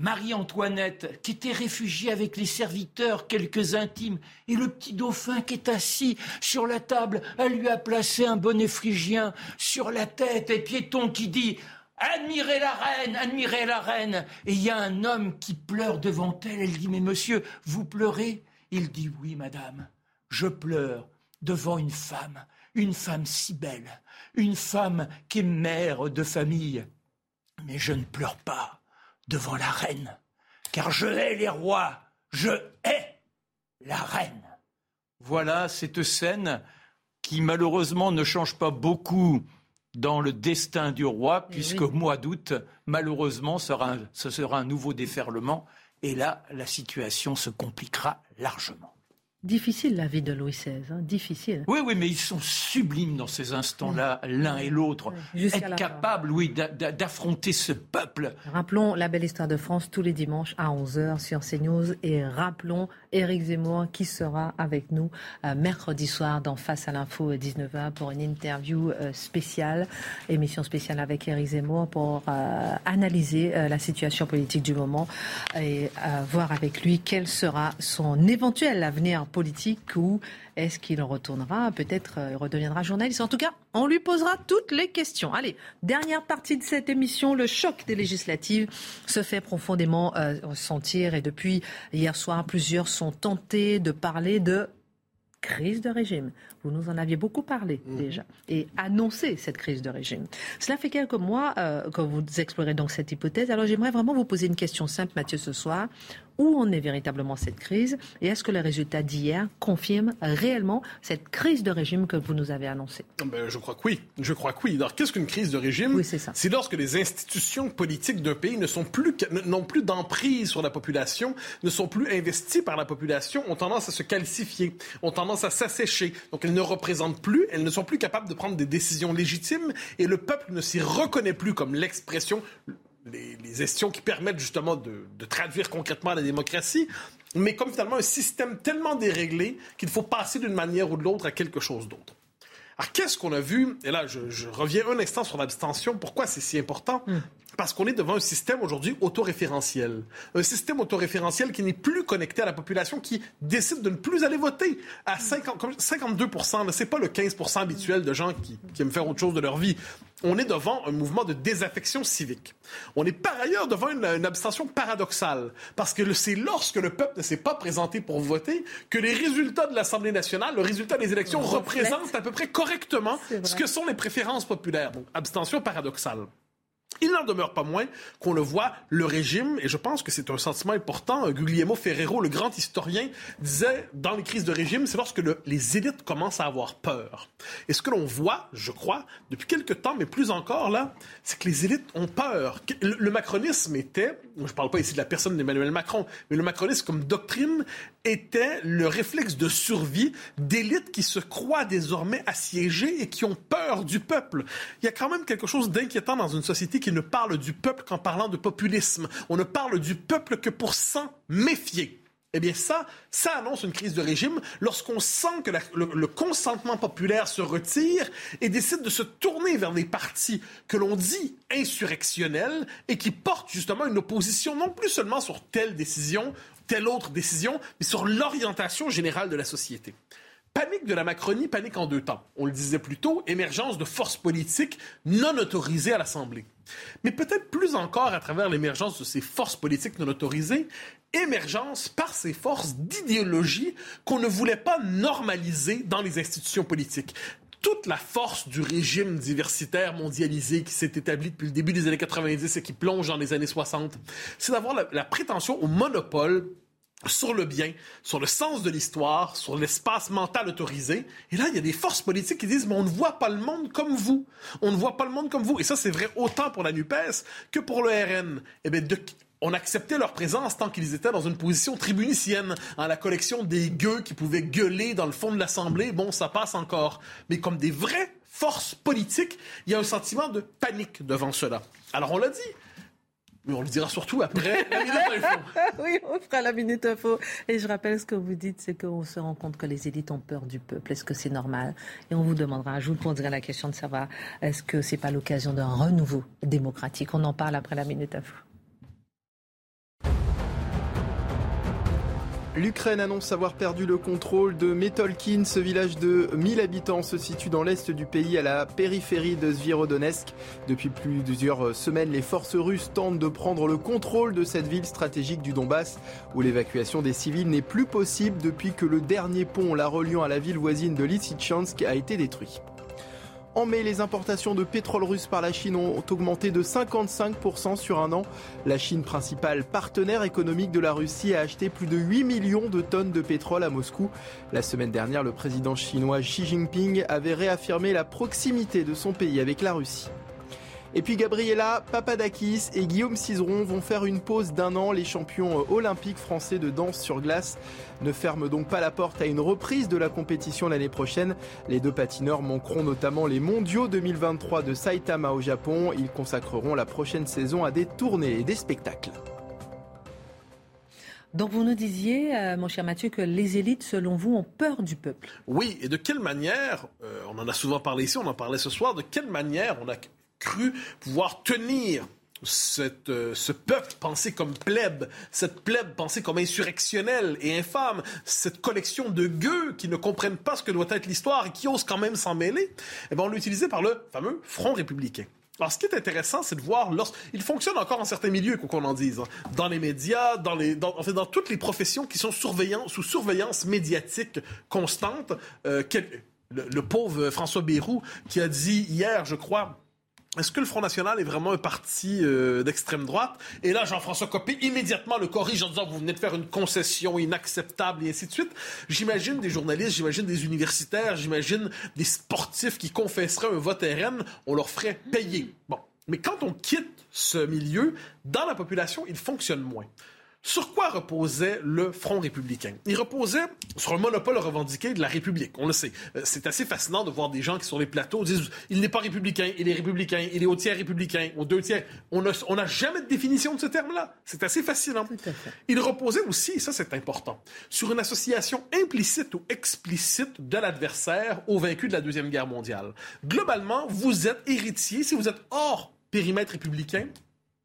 Marie-Antoinette, qui était réfugiée avec les serviteurs, quelques intimes, et le petit dauphin qui est assis sur la table, elle lui a placé un bonnet phrygien sur la tête, et Piéton qui dit Admirez la reine, admirez la reine. Et il y a un homme qui pleure devant elle. Elle dit Mais monsieur, vous pleurez? Il dit Oui, madame, je pleure devant une femme, une femme si belle, une femme qui est mère de famille. Mais je ne pleure pas devant la reine, car je hais les rois, je hais la reine. Voilà cette scène qui malheureusement ne change pas beaucoup dans le destin du roi, eh puisqu'au mois d'août, malheureusement, ce sera un nouveau déferlement, et là, la situation se compliquera largement. Difficile la vie de Louis XVI, hein, difficile. Oui, oui, mais ils sont sublimes dans ces instants-là, l'un et l'autre. Être capable, oui, d'affronter ce peuple. Rappelons la belle histoire de France tous les dimanches à 11h sur CNews et rappelons Éric Zemmour qui sera avec nous euh, mercredi soir dans Face à l'info 19h pour une interview euh, spéciale, émission spéciale avec Éric Zemmour pour euh, analyser la situation politique du moment et voir avec lui quel sera son éventuel avenir politique ou est-ce qu'il retournera, peut-être euh, redeviendra journaliste? En tout cas, on lui posera toutes les questions. Allez, dernière partie de cette émission, le choc des législatives se fait profondément euh, ressentir et depuis hier soir, plusieurs sont tentés de parler de crise de régime. Vous nous en aviez beaucoup parlé mmh. déjà et annoncé cette crise de régime. Cela fait quelques mois euh, que vous explorez donc cette hypothèse. Alors j'aimerais vraiment vous poser une question simple, Mathieu, ce soir où en est véritablement cette crise et est-ce que les résultats d'hier confirment réellement cette crise de régime que vous nous avez annoncée? Ben, Je crois que oui. Je crois que oui. Alors, qu'est-ce qu'une crise de régime? Oui, c'est, ça. c'est lorsque les institutions politiques d'un pays ne sont plus, n'ont plus d'emprise sur la population, ne sont plus investies par la population, ont tendance à se calcifier, ont tendance à s'assécher. Donc, elles ne représentent plus, elles ne sont plus capables de prendre des décisions légitimes et le peuple ne s'y reconnaît plus comme l'expression les, les qui permettent justement de, traduire concrètement la démocratie, mais comme finalement un système tellement déréglé qu'il faut passer d'une manière ou de l'autre à quelque chose d'autre. Alors, qu'est-ce qu'on a vu? Et là, je, je, reviens un instant sur l'abstention. Pourquoi c'est si important? Parce qu'on est devant un système aujourd'hui autoréférentiel. Un système autoréférentiel qui n'est plus connecté à la population, qui décide de ne plus aller voter. À 50, 52% c'est pas le 15% habituel de gens qui, qui aiment faire autre chose de leur vie on est devant un mouvement de désaffection civique. On est par ailleurs devant une, abstention paradoxale, parce que c'est lorsque le peuple ne s'est pas présenté pour voter que les résultats de l'Assemblée nationale, le résultat des élections, représentent à peu près correctement ce que sont les préférences populaires. Donc, abstention paradoxale. Il n'en demeure pas moins qu'on le voit, le régime, et je pense que c'est un sentiment important, Guglielmo Ferrero, le grand historien, disait dans les crises de régime, c'est lorsque le, les élites commencent à avoir peur. Et ce que l'on voit, je crois, depuis quelque temps, mais plus encore là, c'est que les élites ont peur. Le, le macronisme était, je ne parle pas ici de la personne d'Emmanuel Macron, mais le macronisme comme doctrine était le réflexe de survie d'élites qui se croient désormais assiégées et qui ont peur du peuple. Il y a quand même quelque chose d'inquiétant dans une société qui ne parle du peuple qu'en parlant de populisme. On ne parle du peuple que pour s'en méfier. Eh bien, ça, ça annonce une crise de régime lorsqu'on sent que le, consentement populaire se retire et décide de se tourner vers des partis que l'on dit insurrectionnels et qui portent justement une opposition non plus seulement sur telle décision, telle autre décision, mais sur l'orientation générale de la société. Panique de la Macronie, panique en deux temps. On le disait plus tôt, émergence de forces politiques non autorisées à l'Assemblée. Mais peut-être plus encore à travers l'émergence de ces forces politiques non autorisées, émergence par ces forces d'idéologie qu'on ne voulait pas normaliser dans les institutions politiques toute la force du régime diversitaire mondialisé qui s'est établi depuis le début des années 90 et qui plonge dans les années 60, c'est d'avoir la, prétention au monopole sur le bien, sur le sens de l'histoire, sur l'espace mental autorisé. Et là, il y a des forces politiques qui disent, mais on ne voit pas le monde comme vous. On ne voit pas le monde comme vous. Et ça, c'est vrai autant pour la NUPES que pour le RN. Eh bien, de, on acceptait leur présence tant qu'ils étaient dans une position tribunicienne, en la collection des gueux qui pouvaient gueuler dans le fond de l'Assemblée. Bon, ça passe encore. Mais comme des vraies forces politiques, il y a un sentiment de panique devant cela. Alors on l'a dit, mais on le dira surtout après la Minute Info. oui, on fera la Minute Info. Et je rappelle ce que vous dites, c'est qu'on se rend compte que les élites ont peur du peuple. Est-ce que c'est normal? Et on vous demandera, je vous poserai la question de savoir, est-ce que c'est pas l'occasion d'un renouveau démocratique? On en parle après la Minute Info. L'Ukraine annonce avoir perdu le contrôle de Metolkin. Ce village de 1000 habitants se situe dans l'est du pays, à la périphérie de Svierodonetsk. Depuis plusieurs semaines, les forces russes tentent de prendre le contrôle de cette ville stratégique du Donbass, où l'évacuation des civils n'est plus possible depuis que le dernier pont la reliant à la ville voisine de Lysychansk a été détruit. En mai, les importations de pétrole russe par la Chine ont augmenté de 55% sur un an. La Chine, principale partenaire économique de la Russie, a acheté plus de 8 millions de tonnes de pétrole à Moscou. La semaine dernière, le président chinois Xi Jinping avait réaffirmé la proximité de son pays avec la Russie. Et puis Gabriela Papadakis et Guillaume Cizeron vont faire une pause d'un an. Les champions olympiques français de danse sur glace ne ferment donc pas la porte à une reprise de la compétition l'année prochaine. Les deux patineurs manqueront notamment les mondiaux 2023 de Saitama au Japon. Ils consacreront la prochaine saison à des tournées et des spectacles. Donc vous nous disiez, euh, mon cher Mathieu, que les élites, selon vous, ont peur du peuple. Oui, et de quelle manière, euh, on en a souvent parlé ici, on en parlait ce soir, de quelle manière on a cru pouvoir tenir cette, euh, ce peuple pensé comme plèbe, cette plèbe pensée comme insurrectionnelle et infâme, cette collection de gueux qui ne comprennent pas ce que doit être l'histoire et qui osent quand même s'en mêler, eh ben, on l'a utilisé par le fameux Front républicain. Alors, ce qui est intéressant, c'est de voir, il fonctionne encore en certains milieux, qu'on en dise, hein. dans les médias, dans les, en fait, dans toutes les professions qui sont sous surveillance médiatique constante. Euh, le, le, pauvre François Bayrou qui a dit hier, je crois, est-ce que le Front National est vraiment un parti euh, d'extrême droite? Et là, Jean-François Copé immédiatement le corrige en disant vous venez de faire une concession inacceptable et ainsi de suite. J'imagine des journalistes, j'imagine des universitaires, j'imagine des sportifs qui confesseraient un vote RN, on leur ferait payer. Bon. Mais quand on quitte ce milieu, dans la population, il fonctionne moins. Sur quoi reposait le Front républicain? Il reposait sur un monopole revendiqué de la République. On le sait. Euh, c'est assez fascinant de voir des gens qui, sur les plateaux, disent il n'est pas républicain, il est républicain, il est au tiers républicain, au deux tiers. On n'a jamais de définition de ce terme-là. C'est assez fascinant. Il reposait aussi, et ça c'est important, sur une association implicite ou explicite de l'adversaire au vaincu de la Deuxième Guerre mondiale. Globalement, vous êtes héritier, si vous êtes hors périmètre républicain,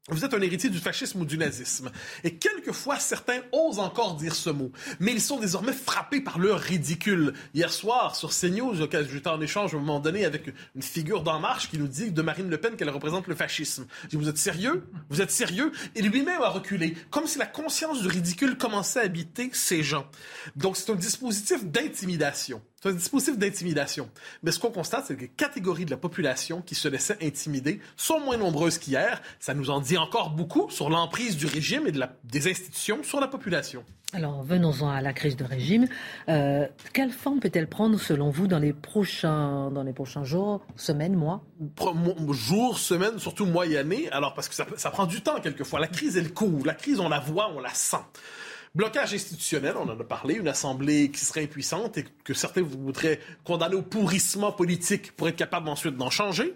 vous êtes un héritier du fascisme ou du nazisme. Et quelquefois, certains osent encore dire ce mot. Mais ils sont désormais frappés par leur ridicule. Hier soir, sur CNews, j'étais en échange à un moment donné avec une figure d'En Marche qui nous dit de Marine Le Pen qu'elle représente le fascisme. Je dis, vous êtes sérieux? Vous êtes sérieux? Et lui-même a reculé. Comme si la conscience du ridicule commençait à habiter ces gens. Donc, c'est un dispositif d'intimidation. C'est un dispositif d'intimidation. Mais ce qu'on constate, c'est que les catégories de la population qui se laissaient intimider sont moins nombreuses qu'hier. Ça nous en dit encore beaucoup sur l'emprise du régime et de la, des institutions sur la population. Alors venons-en à la crise de régime. Euh, quelle forme peut-elle prendre selon vous dans les prochains, dans les prochains jours, semaines, mois? Jours, semaines, surtout mois et années. Alors parce que ça, ça prend du temps quelquefois. La crise, elle court. La crise, on la voit, on la sent. Blocage institutionnel, on en a parlé, une assemblée qui serait impuissante et que certains voudraient condamner au pourrissement politique pour être capable ensuite d'en changer.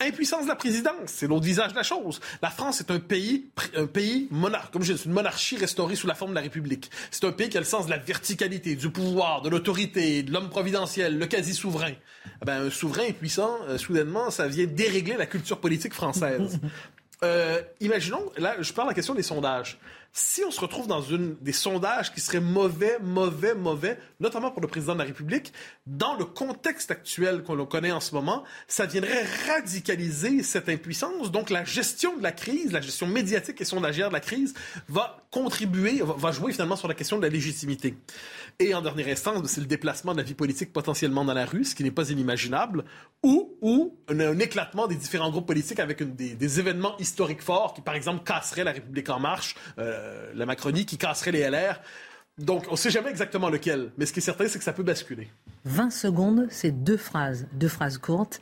Impuissance de la présidence, c'est l'autre visage de la chose. La France est un pays, un pays monarque, comme je dis, une monarchie restaurée sous la forme de la République. C'est un pays qui a le sens de la verticalité, du pouvoir, de l'autorité, de l'homme providentiel, le quasi-souverain. Eh ben, un souverain impuissant, euh, soudainement, ça vient dérégler la culture politique française. Euh, imaginons, là, je parle de la question des sondages si on se retrouve dans des sondages qui seraient mauvais, mauvais, mauvais, notamment pour le président de la République, dans le contexte actuel qu'on connaît en ce moment, ça viendrait radicaliser cette impuissance. Donc la gestion de la crise, la gestion médiatique et sondagère de la crise va contribuer, va jouer finalement sur la question de la légitimité. Et en dernière instance, c'est le déplacement de la vie politique potentiellement dans la rue, ce qui n'est pas inimaginable, ou, ou un, éclatement des différents groupes politiques avec des, événements historiques forts qui, par exemple, casseraient la République en marche. Euh, euh, la Macronie qui casserait les LR. Donc, on ne sait jamais exactement lequel, mais ce qui est certain, c'est que ça peut basculer. 20 secondes, c'est deux phrases, deux phrases courtes.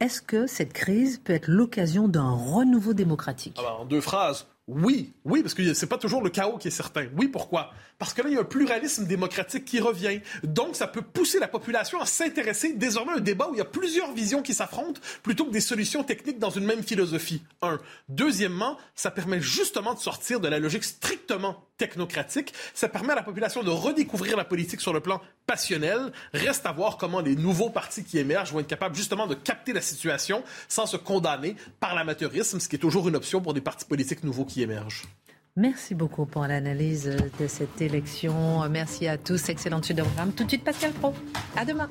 Est-ce que cette crise peut être l'occasion d'un renouveau démocratique? Alors, En deux phrases, oui, oui, parce que c'est pas toujours le chaos qui est certain. Oui, pourquoi? Parce que là, il y a un pluralisme démocratique qui revient. Donc, ça peut pousser la population à s'intéresser désormais à un débat où il y a plusieurs visions qui s'affrontent plutôt que des solutions techniques dans une même philosophie. Un. Deuxièmement, ça permet justement de sortir de la logique strictement technocratique. Ça permet à la population de redécouvrir la politique sur le plan passionnel. Reste à voir comment les nouveaux partis qui émergent vont être capables justement de capter la situation sans se condamner par l'amateurisme, ce qui est toujours une option pour des partis politiques nouveaux qui émergent. Merci beaucoup pour l'analyse de cette élection. Merci à tous. Excellente suite de programme. Tout de suite, Pascal Pro. À demain.